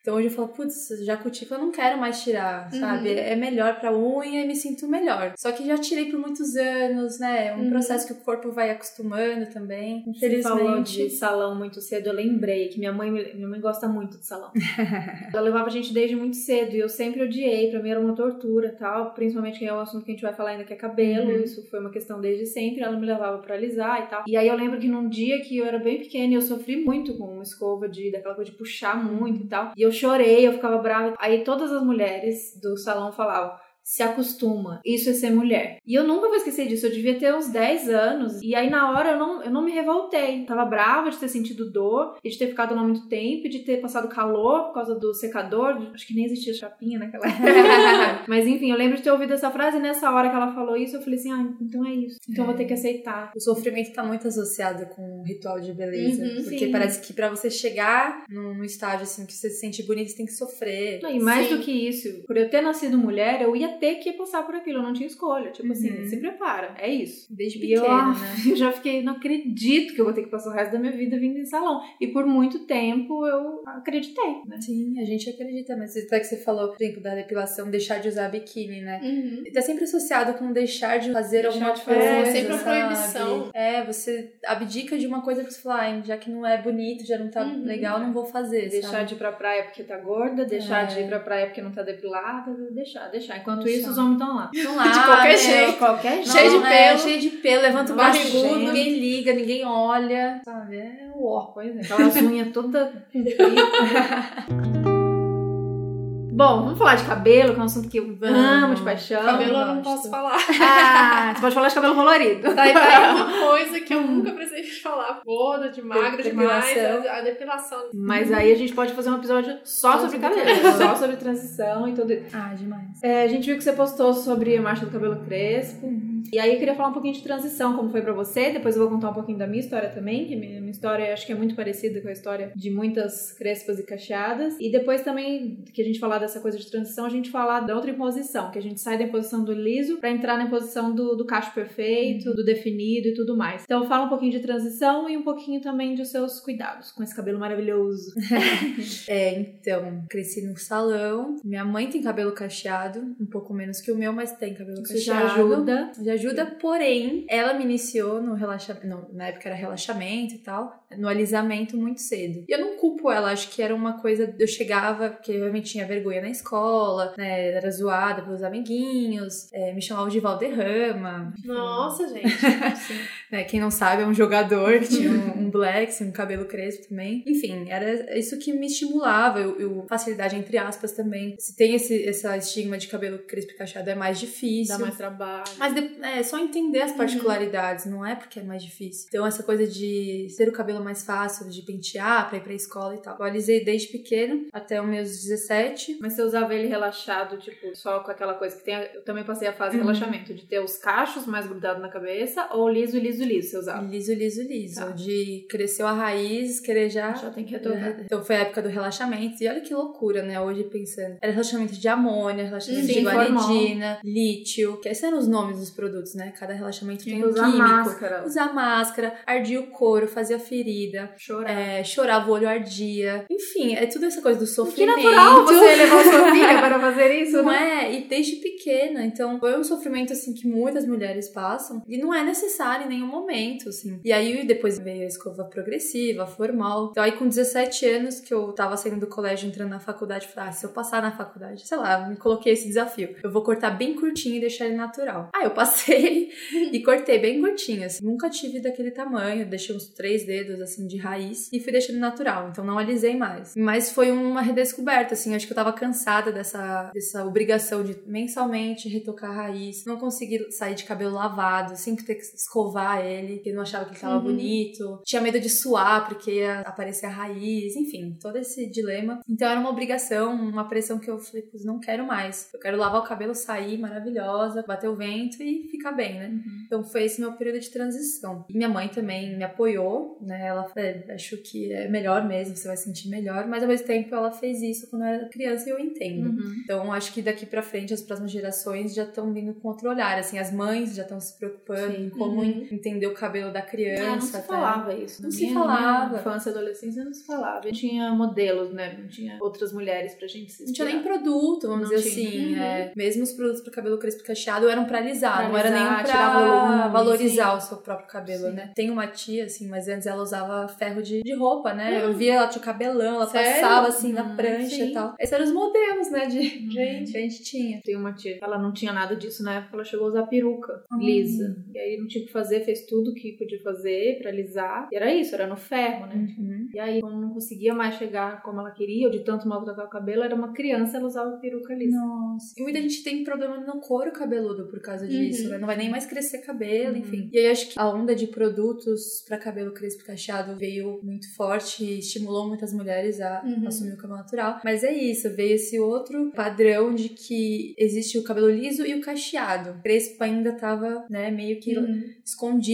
Então hoje eu falo, putz, já cutícula eu não quero mais tirar, Uhum. sabe? É melhor pra unha e me sinto melhor. Só que já tirei por muitos anos, né? É um Uhum. processo que o corpo vai acostumando também. Você falou Infelizmente. de salão muito cedo, eu lembrei que minha mãe, minha mãe gosta muito de salão. Ela levava a gente desde muito cedo e eu sempre odiei, pra mim era uma tortura tal, principalmente que é o assunto que a gente vai falar ainda que é cabelo, Uhum. isso foi uma questão desde sempre, ela me levava pra alisar e tal. E aí eu lembro que num dia que eu era bem pequena e eu sofri muito com uma escova de daquela coisa de puxar muito e tal. E eu chorei, eu ficava brava. Aí todas as mulheres do salão falavam: se acostuma. Isso é ser mulher. E eu nunca vou esquecer disso. Eu devia ter uns 10 anos. E aí, na hora, eu não, eu não me revoltei. Tava brava de ter sentido dor, e de ter ficado lá muito tempo, e de ter passado calor por causa do secador. Acho que nem existia chapinha naquela época. Mas enfim, eu lembro de ter ouvido essa frase, e nessa hora que ela falou isso, eu falei assim: ah, então é isso. Então eu vou ter que aceitar. O sofrimento tá muito associado com o ritual de beleza. Uhum, porque sim. parece que pra você chegar num, num estágio assim que você se sente bonito, você tem que sofrer. Não, E mais Sim. do que isso, por eu ter nascido mulher, eu ia ter que passar por aquilo, eu não tinha escolha. Tipo assim, Uhum. se prepara, é isso. Desde E eu, pequena, ah, né? eu já fiquei, não acredito que eu vou ter que passar o resto da minha vida vindo em salão. E por muito tempo eu acreditei, né? Sim, a gente acredita, mas até que você falou, por exemplo, da depilação, deixar de usar biquíni, né? Uhum. Tá sempre associado com deixar de fazer Deixar alguma de coisa. é, sempre proibição. É, você abdica de uma coisa pra você falar, "Ai, já que não é bonito, já não tá Uhum. legal, não vou fazer. Deixar sabe? de ir pra praia porque tá gorda, deixar É. de ir pra praia porque não tá depilada, deixar, deixar. Enquanto Os homens estão lá. Não lá, De qualquer né? jeito. Qualquer jeito. Cheio de é, pelo. cheio de pelo, levanta o Barrigudo. ninguém liga, ninguém olha, sabe? É o ó. Pois é, aquelas unhas todas compridas. Bom, vamos falar de cabelo, que é um assunto que eu amo de paixão. Cabelo eu não posso falar. Ah, você pode falar de cabelo colorido. Tá, tá uma coisa que eu nunca precisei falar. Gorda, de magra, demais. Depilação. A, a depilação. Mas aí a gente pode fazer um episódio só Só sobre sobre cabelo, cabelo. só sobre transição e tudo. Ah, demais. É, a gente viu que você postou sobre a marcha do cabelo crespo. E aí eu queria falar um pouquinho de transição, como foi para você. Depois eu vou contar um pouquinho da minha história também, que minha, minha história acho que é muito parecida com a história de muitas crespas e cacheadas. E depois também que a gente falar dessa coisa de transição, a gente falar da outra imposição, que a gente sai da imposição do liso para entrar na imposição do, do cacho perfeito, do definido e tudo mais. Então fala um pouquinho de transição e um pouquinho também dos seus cuidados com esse cabelo maravilhoso. é, então, cresci no salão. Minha mãe tem cabelo cacheado, um pouco menos que o meu, mas tem cabelo Isso cacheado. já ajuda. Já ajuda, porém, ela me iniciou no relaxamento, na época era relaxamento e tal, no alisamento muito cedo. E eu não culpo ela, acho que era uma coisa, eu chegava, porque eu realmente tinha vergonha na escola, né, era zoada pelos amiguinhos, é, me chamavam de Valderrama. Nossa, gente. né, quem não sabe, é um jogador que tinha um, um black, assim, um cabelo crespo também. Enfim, era isso que me estimulava, eu, eu facilidade entre aspas também. Se tem esse essa estigma de cabelo crespo e cacheado é mais difícil. Dá mais trabalho. Mas é só entender as particularidades, não é porque é mais difícil. Então, essa coisa de ter o cabelo mais fácil, de pentear pra ir pra escola e tal. Eu alisei desde pequeno, até os meus 17. Mas você usava ele relaxado, tipo, só com aquela coisa que tem. Eu também passei a fase de relaxamento, de ter os cachos mais grudados na cabeça, ou liso, liso, liso, você usava? Liso, liso, liso. Tá. De cresceu a raiz, querer já. Já tem que retornar. Então foi a época do relaxamento. E olha que loucura, né? Hoje pensando. Era relaxamento de amônia, relaxamento Sim, de guaridina, lítio. Que esses eram os nomes dos produtos, né? Cada relaxamento tem que um usar químico. máscara. Usar máscara, ardia o couro, fazia ferida. Chorar. É, chorava, o olho ardia. Enfim, é tudo essa coisa do Que sofrimento. natural você levar sua filha para fazer isso, Não né? é? E desde pequena. Então, foi um sofrimento, assim, que muitas mulheres passam. E não é necessário nenhum momento, assim. E aí, depois veio a escova progressiva, formal. Então, aí, com 17 anos, que eu tava saindo do colégio, entrando na faculdade, eu falei, ah, se eu passar na faculdade, sei lá, me coloquei esse desafio. Eu vou cortar bem curtinho e deixar ele natural. Ah, eu passei e cortei bem curtinho, assim. Nunca tive daquele tamanho. Deixei uns três dedos, assim, de raiz. E fui deixando natural. Então, não alisei mais. Mas foi uma redescoberta, assim. Acho que eu tava cansada dessa, dessa obrigação de mensalmente retocar a raiz. Não consegui sair de cabelo lavado. Sempre ter que escovar ele, porque não achava que ele tava Uhum. bonito. Tinha medo de suar, porque ia aparecer a raiz. Enfim, todo esse dilema. Então, era uma obrigação, uma pressão que eu falei, putz, não quero mais. Eu quero lavar o cabelo, sair maravilhosa, bater o vento e ficar bem, né? Então foi esse meu período de transição. E minha mãe também me apoiou, né? Ela falou, "É, acho que é melhor mesmo, você vai sentir melhor, mas ao mesmo tempo ela fez isso quando eu era criança e eu entendo. Uhum. Então acho que daqui pra frente as próximas gerações já estão vindo com outro olhar, assim, as mães já estão se preocupando Sim. em como Uhum. entender o cabelo da criança. Ah, não se até. falava isso. Não Na se minha- falava. Minha infância e adolescência não se falava. Não tinha modelos, né? Não tinha outras mulheres pra gente se Não tinha nem inspirar. produto, vamos Não dizer tinha. assim. Uhum. é. mesmo os produtos para cabelo crespo e cacheado eram pra alisar, não era nenhum pra volume, valorizar o seu próprio cabelo, Sim. né? Tem uma tia, assim, mas antes ela usava ferro de, de roupa, né? Eu via ela tinha o cabelão, ela Sério? passava assim na Hum, prancha sim. e tal. Esses eram os modelos, né? De Gente. que a gente tinha. Tem uma tia, ela não tinha nada disso na época, ela chegou a usar peruca lisa. E aí não tinha o que fazer, fez tudo que podia fazer pra alisar. E era isso, era no ferro, né? Uhum. E aí, quando não conseguia mais chegar como ela queria, ou de tanto maltratar o cabelo, era uma criança, ela usava peruca lisa. Nossa. E muita gente tem problema no couro cabeludo por causa disso, Uhum. né? Não vai nem mais crescer cabelo, Uhum. enfim. E aí acho que a onda de produtos pra cabelo crespo e cacheado veio muito forte e estimulou muitas mulheres a Uhum. assumir o cabelo natural. Mas é isso, veio esse outro padrão de que existe o cabelo liso e o cacheado. O crespo ainda tava, né, meio que Uhum.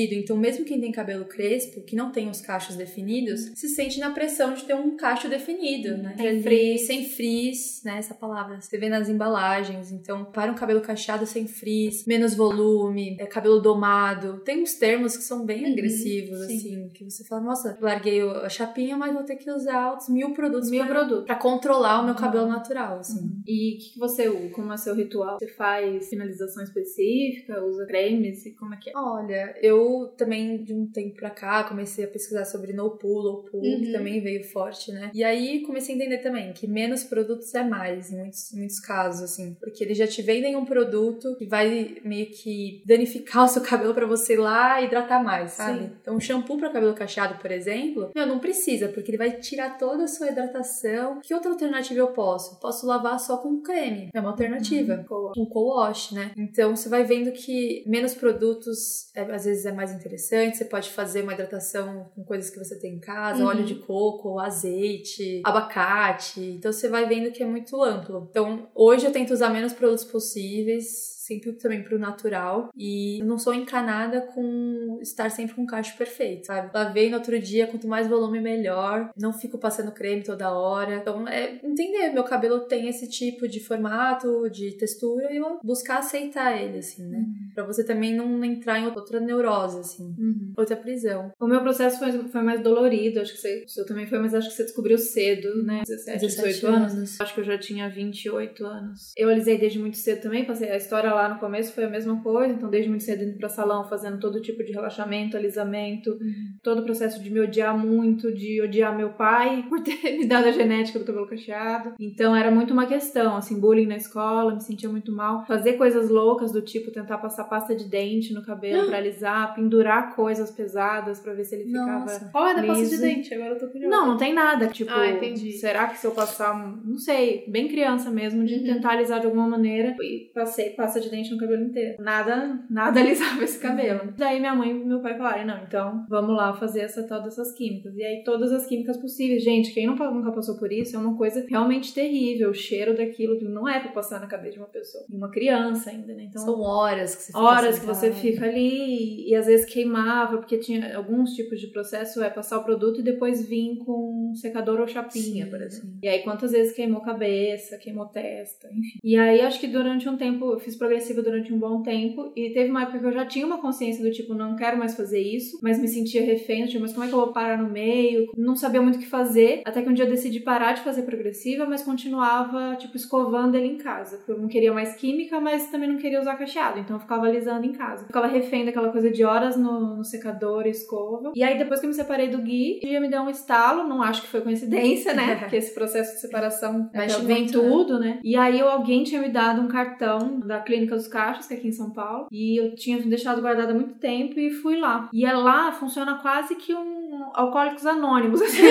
Então, mesmo quem tem cabelo crespo, que não tem os cachos definidos, se sente na pressão de ter um cacho definido, né? Sem frizz. Sem frizz, né? Essa palavra. Você vê nas embalagens. Então, para um cabelo cacheado sem frizz, menos volume, é, cabelo domado. Tem uns termos que são bem Uhum, agressivos, sim. assim, que você fala, nossa, larguei a chapinha, mas vou ter que usar os mil produtos Mil pra, produtos. pra controlar o meu Uhum. cabelo natural, assim. E o que, que você usa? Como é seu ritual? Você faz finalização específica? Usa cremes? Como é que é? Olha, eu também de um tempo pra cá comecei a pesquisar sobre no pull, low pull, que Uhum. também veio forte, né? E aí comecei a entender também que menos produtos é mais, em muitos, muitos casos, assim. Porque eles já te vendem um produto que vai meio que danificar o seu cabelo pra você ir lá hidratar mais, sabe? Sim. Então, um shampoo pra cabelo cacheado, por exemplo, meu, não precisa, porque ele vai tirar toda a sua hidratação. Que outra alternativa eu posso? Posso lavar só com creme. É uma alternativa Co- um co-wash, né? Então você vai vendo que menos produtos é, às vezes é mais interessante. Você pode fazer uma hidratação com coisas que você tem em casa, Uhum. óleo de coco, azeite, abacate. Então você vai vendo que é muito amplo. Então hoje eu tento usar menos produtos possíveis. Sempre também pro natural. E não sou encanada com estar sempre com o cacho perfeito, sabe? Lavei no outro dia, quanto mais volume, melhor. Não fico passando creme toda hora. Então, é entender, meu cabelo tem esse tipo de formato, de textura, e eu buscar aceitar ele, assim, né? Uhum. Pra você também não entrar em outra neurose, assim. Uhum. Outra prisão. O meu processo foi, foi mais dolorido, acho que você, o seu também foi, mas acho que você descobriu cedo, né? 17, 17 18 anos. anos. Acho que eu já tinha 28 anos. Eu alisei desde muito cedo também, passei a história lá no começo foi a mesma coisa, então desde muito cedo indo pra salão, fazendo todo tipo de relaxamento, alisamento, uhum. todo o processo de me odiar muito, de odiar meu pai por ter me dado a genética do cabelo cacheado. Então era muito uma questão, assim, bullying na escola, me sentia muito mal. Fazer coisas loucas do tipo tentar passar pasta de dente no cabelo pra alisar, pendurar coisas pesadas pra ver se ele ficava. Qual é da pasta de dente? Agora eu tô curiosa. Não, não tem nada. Tipo, ah, entendi. será que se eu passar, não sei, bem criança mesmo, de uhum. tentar alisar de alguma maneira e passei pasta de dente no cabelo inteiro. Nada, nada alisava esse cabelo. Daí minha mãe e meu pai falaram: não, então vamos lá fazer essa tal dessas químicas. E aí todas as químicas possíveis. Gente, quem não, nunca passou por isso é uma coisa realmente terrível. O cheiro daquilo que não é pra passar na cabeça de uma pessoa. Uma criança ainda, né? Então, São horas que você fica Horas que você fica ali e, e às vezes queimava, porque tinha alguns tipos de processo é passar o produto e depois vir com secador ou chapinha, Sim. por exemplo. E aí quantas vezes queimou cabeça, queimou testa, enfim. E aí acho que durante um tempo, eu fiz progressiva durante um bom tempo e teve uma época que eu já tinha uma consciência do tipo, não quero mais fazer isso, mas me sentia refém, tipo, mas como é que eu vou parar no meio? Não sabia muito o que fazer, até que um dia eu decidi parar de fazer progressiva, mas continuava, tipo, escovando ele em casa, porque eu não queria mais química, mas também não queria usar cacheado, então eu ficava alisando em casa. ficava refém daquela coisa de horas no, no secador, escova. E aí depois que eu me separei do Gui, um dia me deu um estalo, não acho que foi coincidência, né? Porque esse processo de separação é, vem né? tudo, né? E aí alguém tinha me dado um cartão da Clínica dos Cachos, que é aqui em São Paulo, e eu tinha deixado guardado há muito tempo e fui lá. E é lá funciona quase que um alcoólicos anônimos, assim,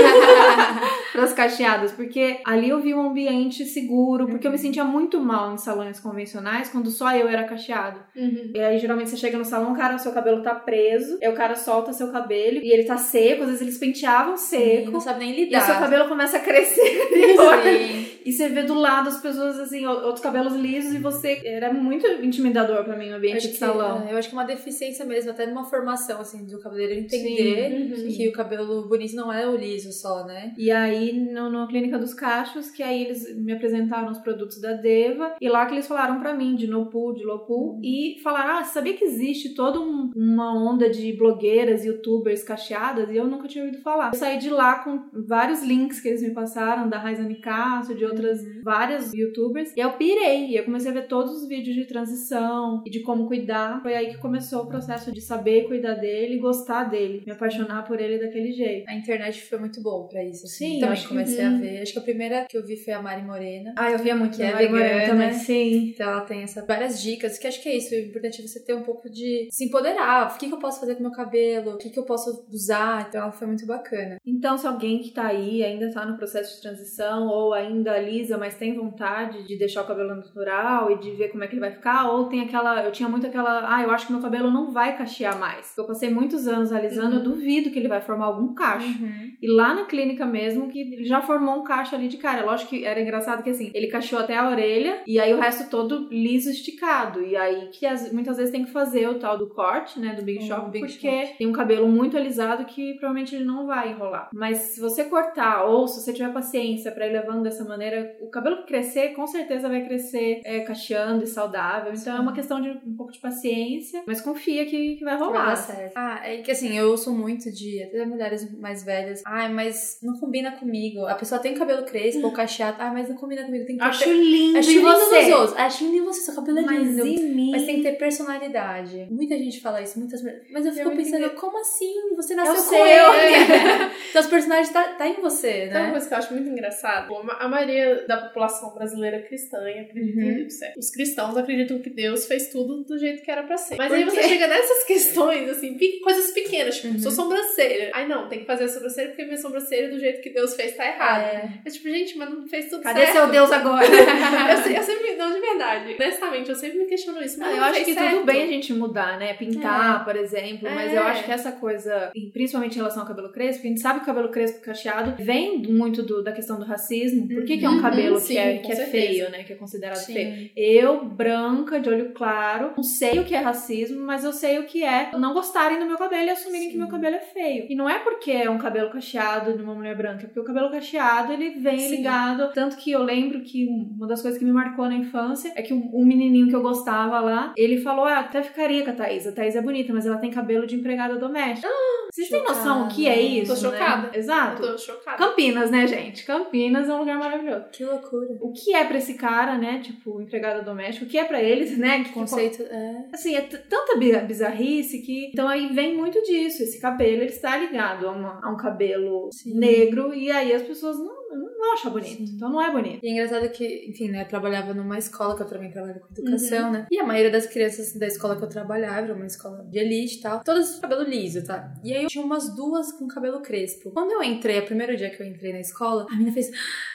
para as cacheadas, porque ali eu vi um ambiente seguro, porque eu me sentia muito mal em salões convencionais quando só eu era cacheado. Uhum. E aí geralmente você chega no salão, cara, o seu cabelo tá preso, aí o cara solta seu cabelo e ele tá seco, às vezes eles penteavam seco. Sim, não sabe nem lidar. E o seu cabelo começa a crescer. e você vê do lado as pessoas assim, outros cabelos lisos e você era muito intimidador para mim o ambiente acho de salão. É, eu acho que é uma deficiência mesmo, até numa formação assim do cabeleireiro entender Sim. que o cabelo bonito não é o liso só, né? E aí, no, na Clínica dos Cachos, que aí eles me apresentaram os produtos da Deva, e lá que eles falaram para mim de Nopu, de Lopu, e falaram, ah, sabia que existe toda um, uma onda de blogueiras, youtubers cacheadas? E eu nunca tinha ouvido falar. Eu saí de lá com vários links que eles me passaram, da Raizane Castro, de outras, uhum. várias youtubers, e eu pirei, e eu comecei a ver todos os vídeos de transição, e de como cuidar. Foi aí que começou o processo de saber cuidar dele, gostar dele, me apaixonar por ele daquele jeito. A internet foi muito boa pra isso. Assim. Sim, também comecei a ver. Acho que a primeira que eu vi foi a Mari Morena. Ah, eu via muito que é Mari Morena também. Sim. Então ela tem essa, várias dicas, que acho que é isso. O importante é você ter um pouco de se empoderar. O que, que eu posso fazer com meu cabelo? O que, que eu posso usar? Então ela foi muito bacana. Então, se alguém que tá aí ainda tá no processo de transição ou ainda lisa, mas tem vontade de deixar o cabelo natural e de ver como é que ele vai ficar, ou tem aquela. Eu tinha muito aquela. Ah, eu acho que meu cabelo não vai cachear mais. Eu passei muitos anos alisando, uhum. eu duvido que ele vai formar algum cacho. Uhum. E lá na clínica mesmo, que ele já formou um cacho ali de cara. Lógico que era engraçado que assim, ele cachou até a orelha e aí o resto todo liso esticado. E aí que as, muitas vezes tem que fazer o tal do corte, né, do Big uhum, Shop, big porque shot. tem um cabelo muito alisado que provavelmente ele não vai enrolar. Mas se você cortar ou se você tiver paciência para ir levando dessa maneira, o cabelo que crescer, com certeza vai crescer é, cacheando e saudável. Então é uma questão de um pouco de paciência, mas confia que, que vai rolar. Vai dar certo. Ah, é que assim, eu sou muito de até mulheres mais velhas. Ai, mas não combina comigo. A pessoa tem cabelo crespo ou cacheado. Ai, mas não combina comigo. Tem que Acho ter... lindo Acho lindo você. nos outros. Acho lindo em você. Seu cabelo é mas lindo. Mas tem que ter personalidade. Muita gente fala isso. Muitas Mas eu fico eu pensando, entendi. como assim? Você nasceu eu com sei, ele. então as personalidades tá, tá em você, né? Tem uma coisa que eu acho muito engraçada. A maioria da população brasileira cristã acredita uhum. em Deus. Certo? Os cristãos acreditam que Deus fez tudo do jeito que era pra ser. Mas aí você chega nessas questões, assim, coisas pequenas, tipo, uhum. sua sobrancelha. Ai, não, tem que fazer a sobrancelha porque minha sobrancelha do jeito que Deus fez tá errado. É. É tipo, gente, mas não fez tudo Cadê certo. seu Deus agora? eu, eu sempre, não, de verdade. Honestamente, eu sempre me questiono isso. Mas Ah, eu acho que certo. tudo bem a gente mudar, né? Pintar, por exemplo. Mas É. eu acho que essa coisa, principalmente em relação ao cabelo crespo, a gente sabe que o cabelo crespo cacheado vem muito do- da questão do racismo. Por que, que é um Uhum, cabelo sim, que é, com que é certeza. feio, né? Que é considerado feio? Sim. Eu, branca, de olho claro, não sei o que é racismo, mas eu sei o que é não gostarem do meu cabelo e assumirem que meu cabelo é feio. E não é porque é um cabelo cacheado de uma mulher branca, é porque o cabelo cacheado ele vem Sim. ligado. Tanto que eu lembro que uma das coisas que me marcou na infância é que um, um menininho que eu gostava lá, ele falou: Ah, até ficaria com a Thaís. A Thaís é bonita, mas ela tem cabelo de empregada doméstica. Vocês têm noção o que é isso? Tô né? chocada. Eu Exato. tô chocada. Campinas, né, gente? Campinas é um lugar maravilhoso. Que loucura. O que é pra esse cara, né? Tipo, empregada doméstica, o que é pra eles, né? Que, conceito é. Assim, é tanta bi- bizarrice que. Então aí vem muito disso. Esse cabelo, ele está ligado a, uma- a um cabelo Sim. negro e aí as pessoas não, não vão achar bonito. Sim. Então não é bonito. E é engraçado que, enfim, né, eu trabalhava numa escola, que eu também trabalho com educação, né? E a maioria das crianças da escola que eu trabalhava, era uma escola de elite e tal, todas com cabelo liso, tá? E aí eu tinha umas duas com cabelo crespo. Quando eu entrei, o primeiro dia que eu entrei na escola, a menina fez,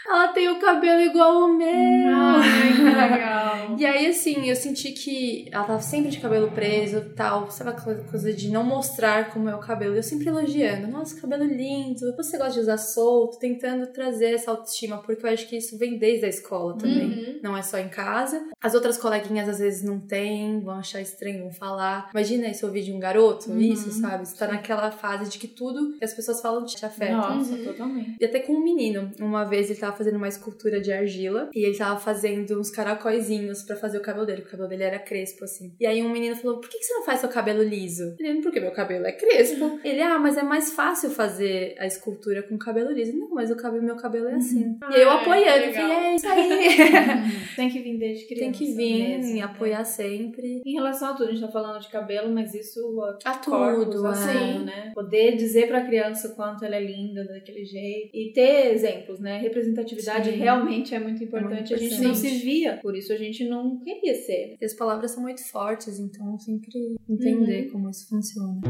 ela tem o cabelo igual o meu! Ai, que legal. E aí, assim, eu senti que ela tava sempre de cabelo preso tal. Sabe aquela coisa de não mostrar como é o cabelo? Eu sempre elogiando. Nossa, cabelo lindo. Você gosta de usar solto, tentando trazer essa autoestima, porque eu acho que isso vem desde a escola também. Uhum. Não é só em casa. As outras coleguinhas às vezes não têm, vão achar estranho, vão falar. Imagina isso ouvir de um garoto, Uhum. isso, sabe? Você tá naquela fase de que tudo que as pessoas falam te afeta. Nossa, Uhum. totalmente. E até com um menino. Uma vez ele tava fazendo uma escultura de argila e ele tava fazendo uns caracóizinhos pra fazer o cabelo dele. porque O cabelo dele era crespo, assim. E aí um menino falou: Por que, que você não faz seu cabelo liso? Ele, porque meu cabelo é crespo. Ele, ah, mas é mais fácil fazer a escultura com cabelo liso. Não, mas o cabelo, meu cabelo é assim. E aí eu apoiando, eu falei, é isso aí. Tem que vir desde criança. Tem que vir mesmo, né? apoiar sempre. Em relação a tudo, a gente tá falando de cabelo, mas isso A corpos, tudo, assim, é. né? Poder dizer pra criança o quanto ela é linda daquele jeito e ter exemplos, né? Representatividade Sim. realmente é muito importante. muito a gente não se via, por isso a gente não queria ser. E as palavras são muito fortes, então sempre entender como isso funciona.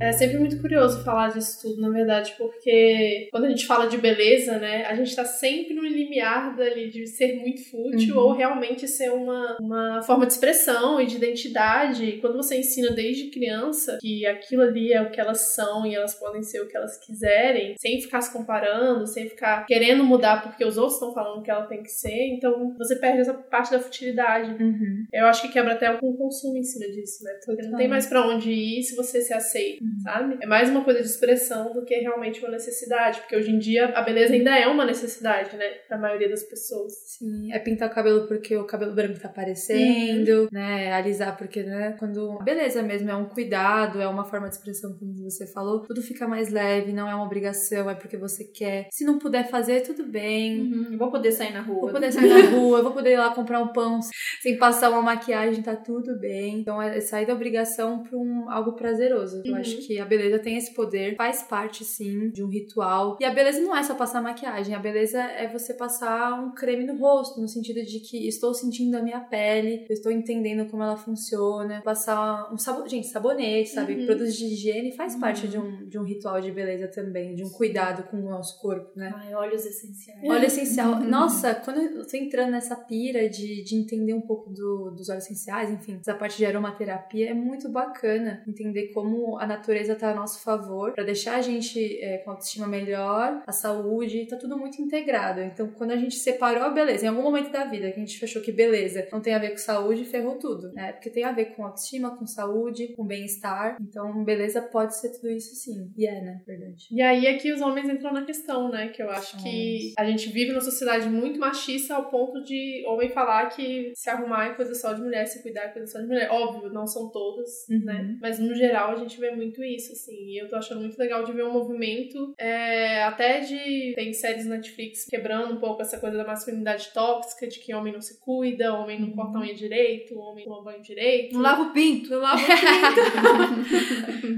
É sempre muito curioso falar disso tudo, na verdade, porque quando a gente fala de beleza, né, a gente tá sempre no limiar dali de ser muito fútil Uhum. ou realmente ser uma, uma forma de expressão e de identidade. E quando você ensina desde criança que aquilo ali é o que elas são e elas podem ser o que elas quiserem, sem ficar se comparando, sem ficar querendo mudar porque os outros estão falando que ela tem que ser, então você perde essa parte da futilidade. Uhum. Eu acho que quebra até o consumo em cima disso, né? Porque não tem mais pra onde ir se você se aceita, sabe? É mais uma coisa de expressão do que realmente uma necessidade. Porque hoje em dia a beleza ainda é uma necessidade, né? Pra maioria das pessoas. Sim, é pintar o cabelo porque o cabelo branco tá aparecendo, Uhum. né? Alisar porque, né? Quando. Beleza mesmo, é um cuidado, é uma forma de expressão, como você falou. Tudo fica mais leve, não é uma obrigação, é porque você quer. Se não puder fazer, tudo bem. Uhum. Eu vou poder sair na rua. Vou poder sair na rua, eu vou poder ir lá comprar um pão sem passar uma maquiagem, tá tudo bem. Então é sair da obrigação pra um, algo prazeroso. Eu Uhum. acho que a beleza tem esse poder, faz parte sim de um ritual. E a beleza não é só passar maquiagem, a beleza é você passar um creme no rosto, no sentido de que estou sentindo a minha pele, eu estou entendendo como ela funciona. Passar um sabonete, gente, sabonete, sabe? Uhum. Produtos de higiene faz parte de um, de um ritual de beleza também, de um cuidado com o nosso corpo, né? Ai, óleos essenciais. Óleo essencial. Nossa, quando eu tô entrando nessa pira de, de entender um pouco do- dos óleos essenciais, enfim, essa parte de aromaterapia, é muito bacana entender como a natureza tá a nosso favor pra deixar a gente é, com a autoestima melhor, a saúde, tá tudo muito integrado. Então, quando a gente separou a beleza, em algum momento da vida que a gente achou que beleza não tem a ver com saúde, ferrou tudo, né? Porque tem a ver com autoestima, com saúde, com bem-estar. Então, beleza pode ser tudo isso sim. E é, né? Verdade. E aí é que os homens entram na questão, né? Que eu acho que a gente vive numa sociedade muito machista ao ponto de homem falar que se arrumar é coisa só de mulher, se cuidar é coisa só de mulher. Óbvio, não são todas, Uhum. né? Mas no geral a gente vê muito isso, assim. E eu tô achando muito legal de ver um movimento é, até de. Tem séries na Netflix quebrando um pouco essa coisa da masculinidade tóxica, de que homem não se cuida, homem não corta a unha direito, homem não banho direito. Não lava o pinto. Não lava o pinto.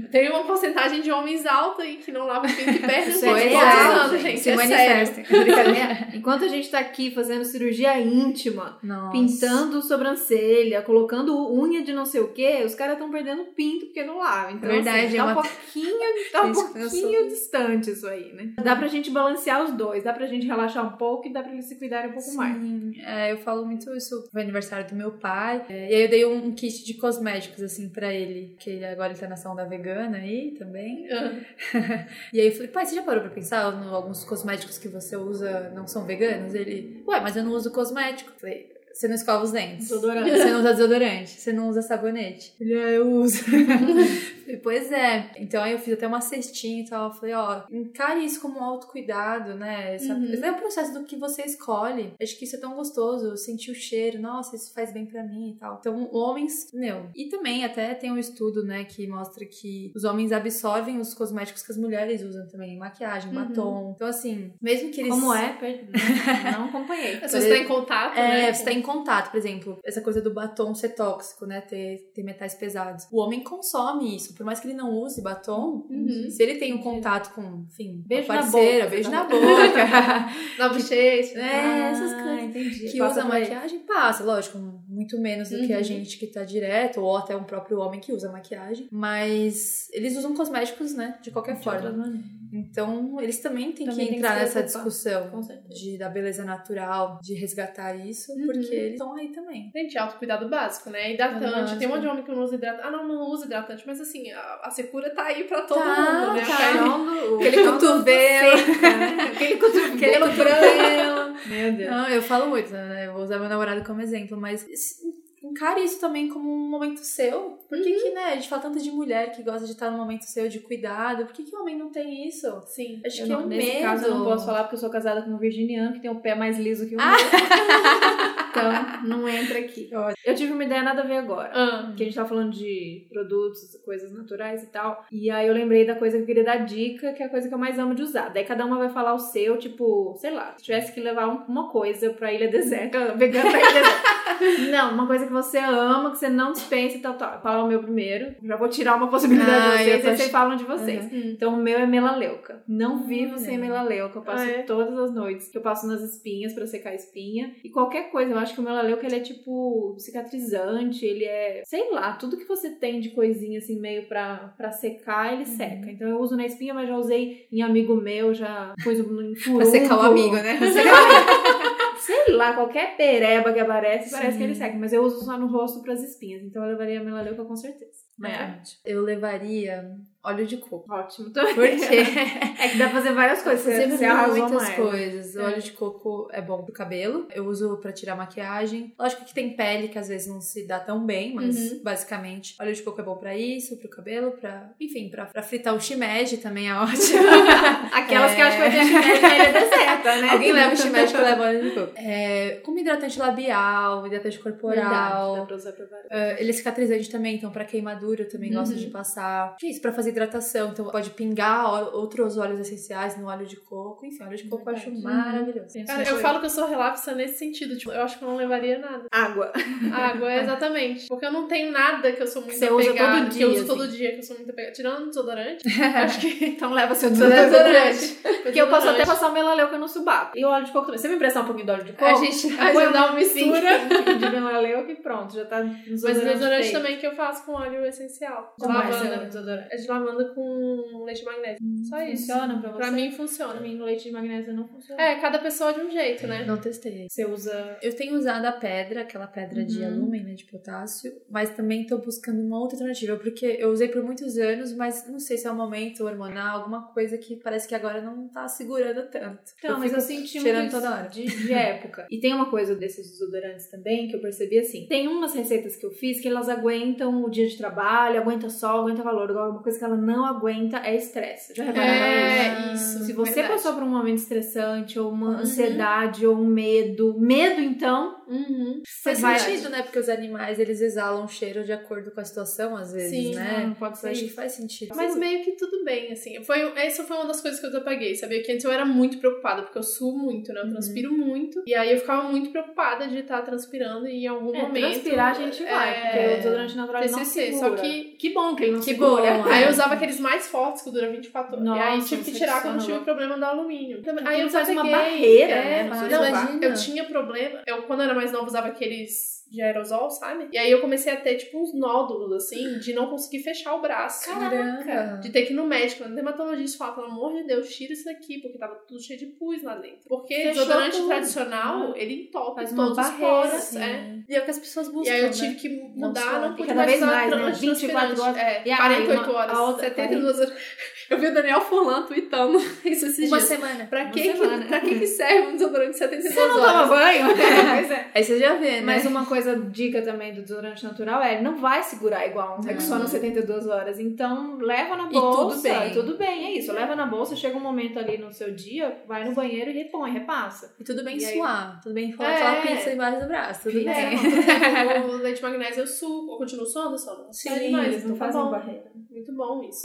Tem uma porcentagem de homens alta e que não lava o pinto e perde um é anos, gente. Se é manifestem. Brincadeira. Enquanto a gente tá aqui fazendo cirurgia íntima, Nossa. pintando sobrancelha, colocando unha de não sei o que, os caras estão perdendo pinto porque não lavam. Então, Verdade. Média, tá uma- um pouquinho, tá um pouquinho distante isso aí, né? Dá pra gente balancear os dois, dá pra gente relaxar um pouco e dá pra eles se cuidarem um pouco mais. Sim, é, eu falo muito isso. Foi aniversário do meu pai. é, e aí eu dei um, um kit de cosméticos, assim, pra ele. Que ele agora ele tá na ação da vegana aí também. Ah, E aí eu falei, pai, você já parou pra pensar no, alguns cosméticos que você usa não são veganos? Ele, ué, mas eu não uso cosmético. Eu falei, você não escova os dentes. Desodorante. Você não usa desodorante. Você não usa sabonete. Ele, ah, eu uso. Pois é. Então aí eu fiz até uma cestinha e tal. Eu falei, ó, encare isso como um autocuidado, né? Essa- Uhum. É o processo do que você escolhe. Acho que isso é tão gostoso. Sentir o cheiro. Nossa, isso faz bem pra mim e tal. Então, homens, meu. E também até tem um estudo, né, que mostra que os homens absorvem os cosméticos que as mulheres usam também. Maquiagem, Uhum. batom. Então, assim, mesmo que eles. Como é? Não, acompanhei. Se você tá em contato, É, né? você tá em contato, por exemplo, essa coisa do batom ser tóxico, né? Ter, ter metais pesados. O homem consome isso, por mais que ele não use batom, Uhum. se ele tem um contato com, enfim, Beijo uma na parceira, boca, beijo tá na boca. Na bochecha. é, essas Ah, coisas. entendi. Que Passa usa maquiagem, passa, lógico, muito menos do que a Uhum. gente que tá direto, ou até um próprio homem que usa maquiagem. Mas eles usam cosméticos, né? De qualquer De forma. Então, eles também têm Também que tem que entrar se nessa discussão de, da beleza natural, de resgatar isso, Uhum. porque eles estão aí também. Gente, autocuidado básico, né? Hidratante. Básico. Tem um monte de homem que não usa hidratante. Ah, não, não usa hidratante. Mas assim, a, a secura tá aí pra todo Tá, mundo, né? tá. Aquele cotovelo. né? Aquele cotovelo Aquele branco. cotovelo. Meu Deus. Não, eu falo muito, né? Eu vou usar meu namorado como exemplo, mas encare isso também como um momento seu. Por que, que, né? A gente fala tanto de mulher que gosta de estar num momento seu de cuidado. Por que, que o homem não tem isso? Sim. Acho Eu que é não- um nesse medo. caso eu não posso falar porque eu sou casada com um virginiano que tem o pé mais liso que o Ah! meu. Então, não entra aqui. Eu tive uma ideia nada a ver agora. Ah, Que a gente tava falando de produtos, coisas naturais e tal. E aí eu lembrei da coisa que eu queria dar dica, que é a coisa que eu mais amo de usar. Daí cada uma vai falar o seu, tipo, sei lá, se tivesse que levar um- uma coisa pra ilha deserta, vegana pra ilha deserta. Não, uma coisa que você ama, que você não dispensa e tal, tal. É o meu primeiro? Já vou tirar uma possibilidade Ah, de vocês tô vocês falam de vocês. Hum. Então o meu é melaleuca. Não vivo Olha. sem melaleuca. Eu passo Ah, é? todas as noites que eu passo nas espinhas pra secar a espinha. E qualquer coisa, eu acho que o melaleuca ele é tipo cicatrizante, ele é, sei lá, tudo que você tem de coisinha assim meio pra, pra secar, Uhum. ele seca. Então eu uso na espinha, mas já usei em amigo meu, já pus em Pra furúnculo. secar o amigo, né? Pra secar o amigo. Sei lá, qualquer pereba que aparece, parece Sim. que ele seca. Mas eu uso só no rosto pras espinhas. Então eu levaria a melaleuca com certeza. É. Eu levaria óleo de coco. Ótimo também. Por quê? É que dá pra fazer várias coisas. Você, você arrasou muitas mais. coisas. O É. óleo de coco é bom pro cabelo. Eu uso pra tirar maquiagem. Lógico que tem pele que às vezes não se dá tão bem, mas Uhum. basicamente óleo de coco é bom pra isso, pro cabelo, pra. Enfim, pra, pra fritar o shimeji também é ótimo. Aquelas É. que eu acho que vai ter chinelo na ilha deserta, né? Alguém leva o shimeji que eu levo óleo de coco. É, como hidratante labial, hidratante corporal. Verdade, dá pra usar pra várias. Ah, ele é cicatrizante também, então pra queimadura eu também gosto Uhum. de passar. Que isso, pra fazer hidratação. Então pode pingar outros óleos essenciais no óleo de coco. Enfim, óleo de coco eu acho Verdade. maravilhoso. Penso Cara, eu falo que eu sou relapsa nesse sentido. Tipo, eu acho que eu não levaria nada. água. Água, exatamente. Porque eu não tenho nada que eu sou muito apegada. todo que eu dia, uso todo assim. dia, que eu sou muito apegada. Tirando desodorante, acho que. Então leva seu Desodorante. Porque eu posso até passar o melaleuca no subaco. E o óleo de coco também. Você me emprestar um pouquinho do óleo de coco? A gente, gente dá uma um mistura. de melaleuca e pronto. Já tá Mas o desodorante também que eu faço com óleo essencial. De Como é seu lavanda. desodorante? É de lavanda com leite magnésio. Só isso. Funciona pra você? Pra mim Pra funciona. mim, no leite de magnésio não funciona. É, cada pessoa de um jeito, né? Não testei. Você usa... Eu tenho usado a pedra, aquela pedra de Uhum. alumínio, né, de potássio, mas também tô buscando uma outra alternativa, porque eu usei por muitos anos, mas não sei se é um momento hormonal, alguma coisa que parece que agora não tá segurando tanto. Então, mas fico eu senti cheirando muito toda hora. De, de época. E tem uma coisa desses desodorantes também que eu percebi assim. Tem umas receitas que eu fiz que elas aguentam o dia de trabalho, aguenta sol, aguenta valor. Agora, uma coisa que ela não aguenta é estresse. Já repararam É, isso? isso. Se você verdade. passou por um momento estressante, ou uma Uhum. ansiedade, ou um medo, medo então, Uhum. Faz vai. sentido, né? Porque os animais, eles exalam cheiro de acordo com a situação, às vezes, Sim, né? Não, pode ser acho que faz sentido. Mas meio que tudo bem, assim. Foi, essa foi uma das coisas que eu desapaguei, sabia? Que antes eu era muito preocupada, porque eu suo muito, né? Eu Uhum. transpiro muito. E aí eu ficava muito preocupada de estar transpirando e em algum É, momento. transpirar a gente vai, é, porque o desodorante natural ele não TCC, segura. só que- Que bom que ele não Que segura. bom, Aí é. eu usava aqueles mais fortes que duram 24 horas. e aí tive que você tirar quando tive o problema do alumínio. Aí eu faz uma barreira, é, né, Não, eu tinha problema. Eu, quando eu era mais nova, usava aqueles de aerosol, sabe? E aí eu comecei a ter, tipo, uns nódulos, assim, de não conseguir fechar o braço. Caraca. De ter que ir no médico, no dermatologista falar, pelo amor de Deus, tira isso daqui, porque tava tudo cheio de pus lá dentro. Porque Fechou desodorante tudo. tradicional, ele entope Faz todos os poros. assim. É. E é o que as pessoas E buscam, aí eu né? tive que mudar, não e pude vez usar mais, né? antitranspirante. 24 horas. É, E aí, 48 uma- horas, a outra- 72 horas. Eu vi o Daniel Furlan tweetando isso esses Uma dias. semana. Pra Uma que, que, semana. pra que, que serve um desodorante de 72 Você não horas? toma banho? Pois é. Aí você já vê, né? Mas uma coisa, dica também do desodorante natural é, ele não vai segurar igual um Rexona 72 horas. Então, leva na E bolsa. tudo bem. e tudo bem, é isso. Leva na bolsa, chega um momento ali no seu dia, vai no banheiro e repõe, repassa. E tudo bem E aí- suar. Tudo bem falar É. pizza embaixo do braço. Tudo Pizza. bem. É, o leite magnésio eu suco. Eu continuo suando, sono? Sim, Sai demais, eles não então tá fazem barreira. Muito bom isso.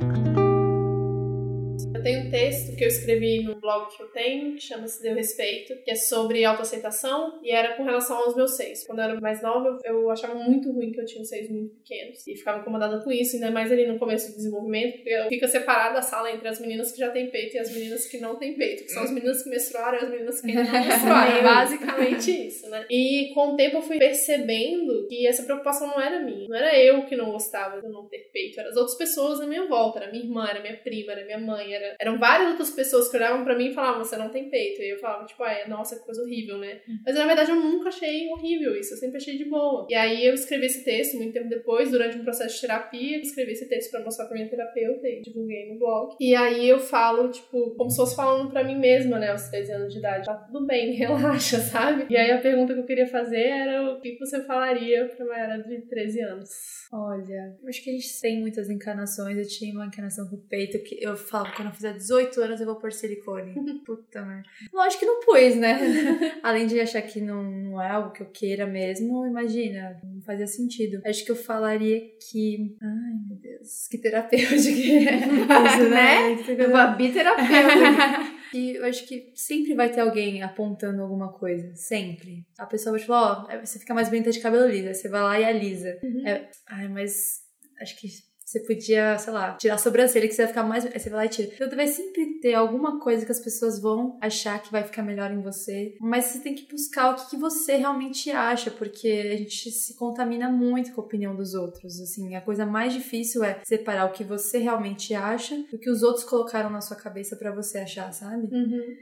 Eu tenho um texto que eu escrevi no blog que eu tenho, que chama-se Deu Respeito, que é sobre autoaceitação e era com relação aos meus seios. Quando eu era mais nova, eu, achava muito ruim que eu tinha os seios muito pequenos e ficava incomodada com isso, ainda mais ali no começo do desenvolvimento, porque eu fica separada a sala entre as meninas que já têm peito e as meninas que não têm peito, que são as meninas que menstruaram e as meninas que não menstruaram. É basicamente isso, né? E com o tempo eu fui percebendo que essa preocupação não era minha. Não era eu que não gostava de não ter peito, eram as outras pessoas à minha volta. Era minha irmã, era minha prima, era minha mãe, era... eram várias outras pessoas que olhavam pra mim e falavam, você não tem peito. E eu falava, tipo, ah, nossa, que coisa horrível, né? Mas na verdade eu nunca achei horrível isso, eu sempre achei de boa. E aí eu escrevi esse texto muito tempo depois, durante um processo de terapia, eu escrevi esse texto pra mostrar pra minha terapeuta e divulguei no blog. E aí eu falo, tipo, como se fosse falando pra mim mesma, né, aos 13 anos de idade. Tá tudo bem, relaxa, sabe? E aí a pergunta que eu queria fazer era o que você falaria pra uma era de 13 anos? Olha, eu acho que a gente tem muitas encarnações. Eu tinha uma encarnação com o peito que eu falo, quando eu fizer 18 anos eu vou pôr silicone. Puta merda. Lógico que não pus, né? Além de achar que não, não é algo que eu queira mesmo, imagina, não fazia sentido. Acho que eu falaria que. Ai, meu Deus, que terapêutica. Isso, Né? Que coisa- Babi terapeuta. E eu acho que sempre vai ter alguém apontando alguma coisa. Sempre. A pessoa vai te falar, ó, você fica mais bonita de cabelo liso. Aí você vai lá e alisa. É, ai, mas acho que você podia, sei lá, tirar a sobrancelha que você vai ficar mais. Aí você vai lá e tira. Então vai sempre ter alguma coisa que as pessoas vão achar que vai ficar melhor em você. Mas você tem que buscar o que, que você realmente acha, porque a gente se contamina muito com a opinião dos outros. Assim, a coisa mais difícil é separar o que você realmente acha do que os outros colocaram na sua cabeça pra você achar, sabe?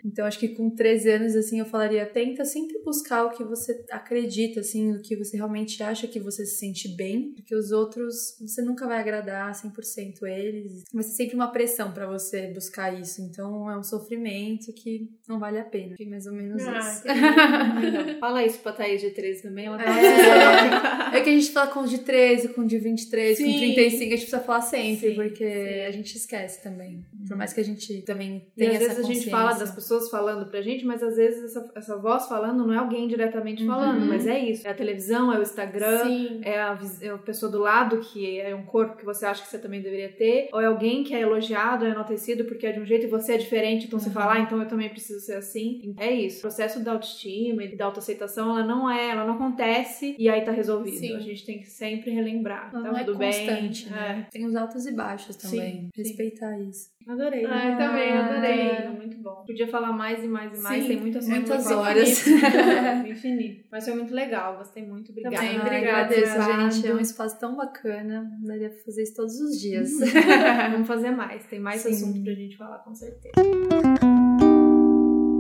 Então acho que com 13 anos, assim, eu falaria, tenta sempre buscar o que você acredita, assim, o que você realmente acha que você se sente bem, porque os outros, você nunca vai agradar 100% eles. Vai ser sempre uma pressão pra você buscar isso. Então é um sofrimento que não vale a pena. Que mais ou menos Ah, isso. Fala isso pra Thaís de 13 também. Ela É, é que a gente fala com os de 13, com os de 23, com Sim. 35, a gente precisa falar sempre, Sim, porque sim. a gente esquece também. Por mais que a gente também E tenha às essa vezes a gente fala das pessoas falando pra gente, mas às vezes essa, essa voz falando não é alguém diretamente Uhum. falando, mas é isso. É a televisão, é o Instagram, é a, é a pessoa do lado que é um corpo que você acha que você também deveria ter, ou é alguém que é elogiado, é enaltecido porque é de um jeito e você é diferente, então você Uhum. fala, ah, então eu também preciso ser assim. É isso. O processo da autoestima e da autoaceitação, ela não é, ela não acontece e aí tá resolvido. Sim. A gente tem que sempre relembrar. Ela tá não é tudo constante, bem. né? Tem os altos e baixos também. Sim, sim. Respeitar isso. É. Adorei. Ai, também, adorei. Ah, Muito bom. Podia falar mais e mais e mais, Sim, tem muitas muitas pra falar. horas. Infinito, infinito. Mas foi muito legal, gostei muito. Obrigada. Também, Ah, obrigada, Eduardo. gente. É um espaço tão bacana. Daria pra fazer isso todos os dias. Vamos fazer mais. Tem mais Sim. assunto pra gente falar, com certeza.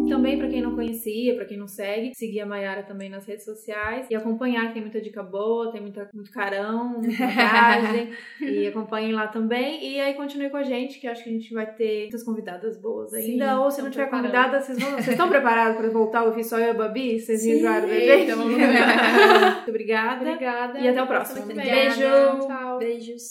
Também, pra quem não conhecia, pra quem não segue, seguir a Mayara também nas redes sociais e acompanhar, que tem muita dica boa, tem muita, muito carão, muita maquiagem. e acompanhem lá também. E aí continue com a gente, que acho que a gente vai ter muitas convidadas boas ainda. Sim, Ou se não tiver preparando. convidada, vocês vão. Vocês estão preparados pra voltar ouvir só eu e a Babi? Vocês enjoaram da gente? vamos ver. Muito obrigada. Obrigada. E até o próximo. Beijo. Tchau. Beijos.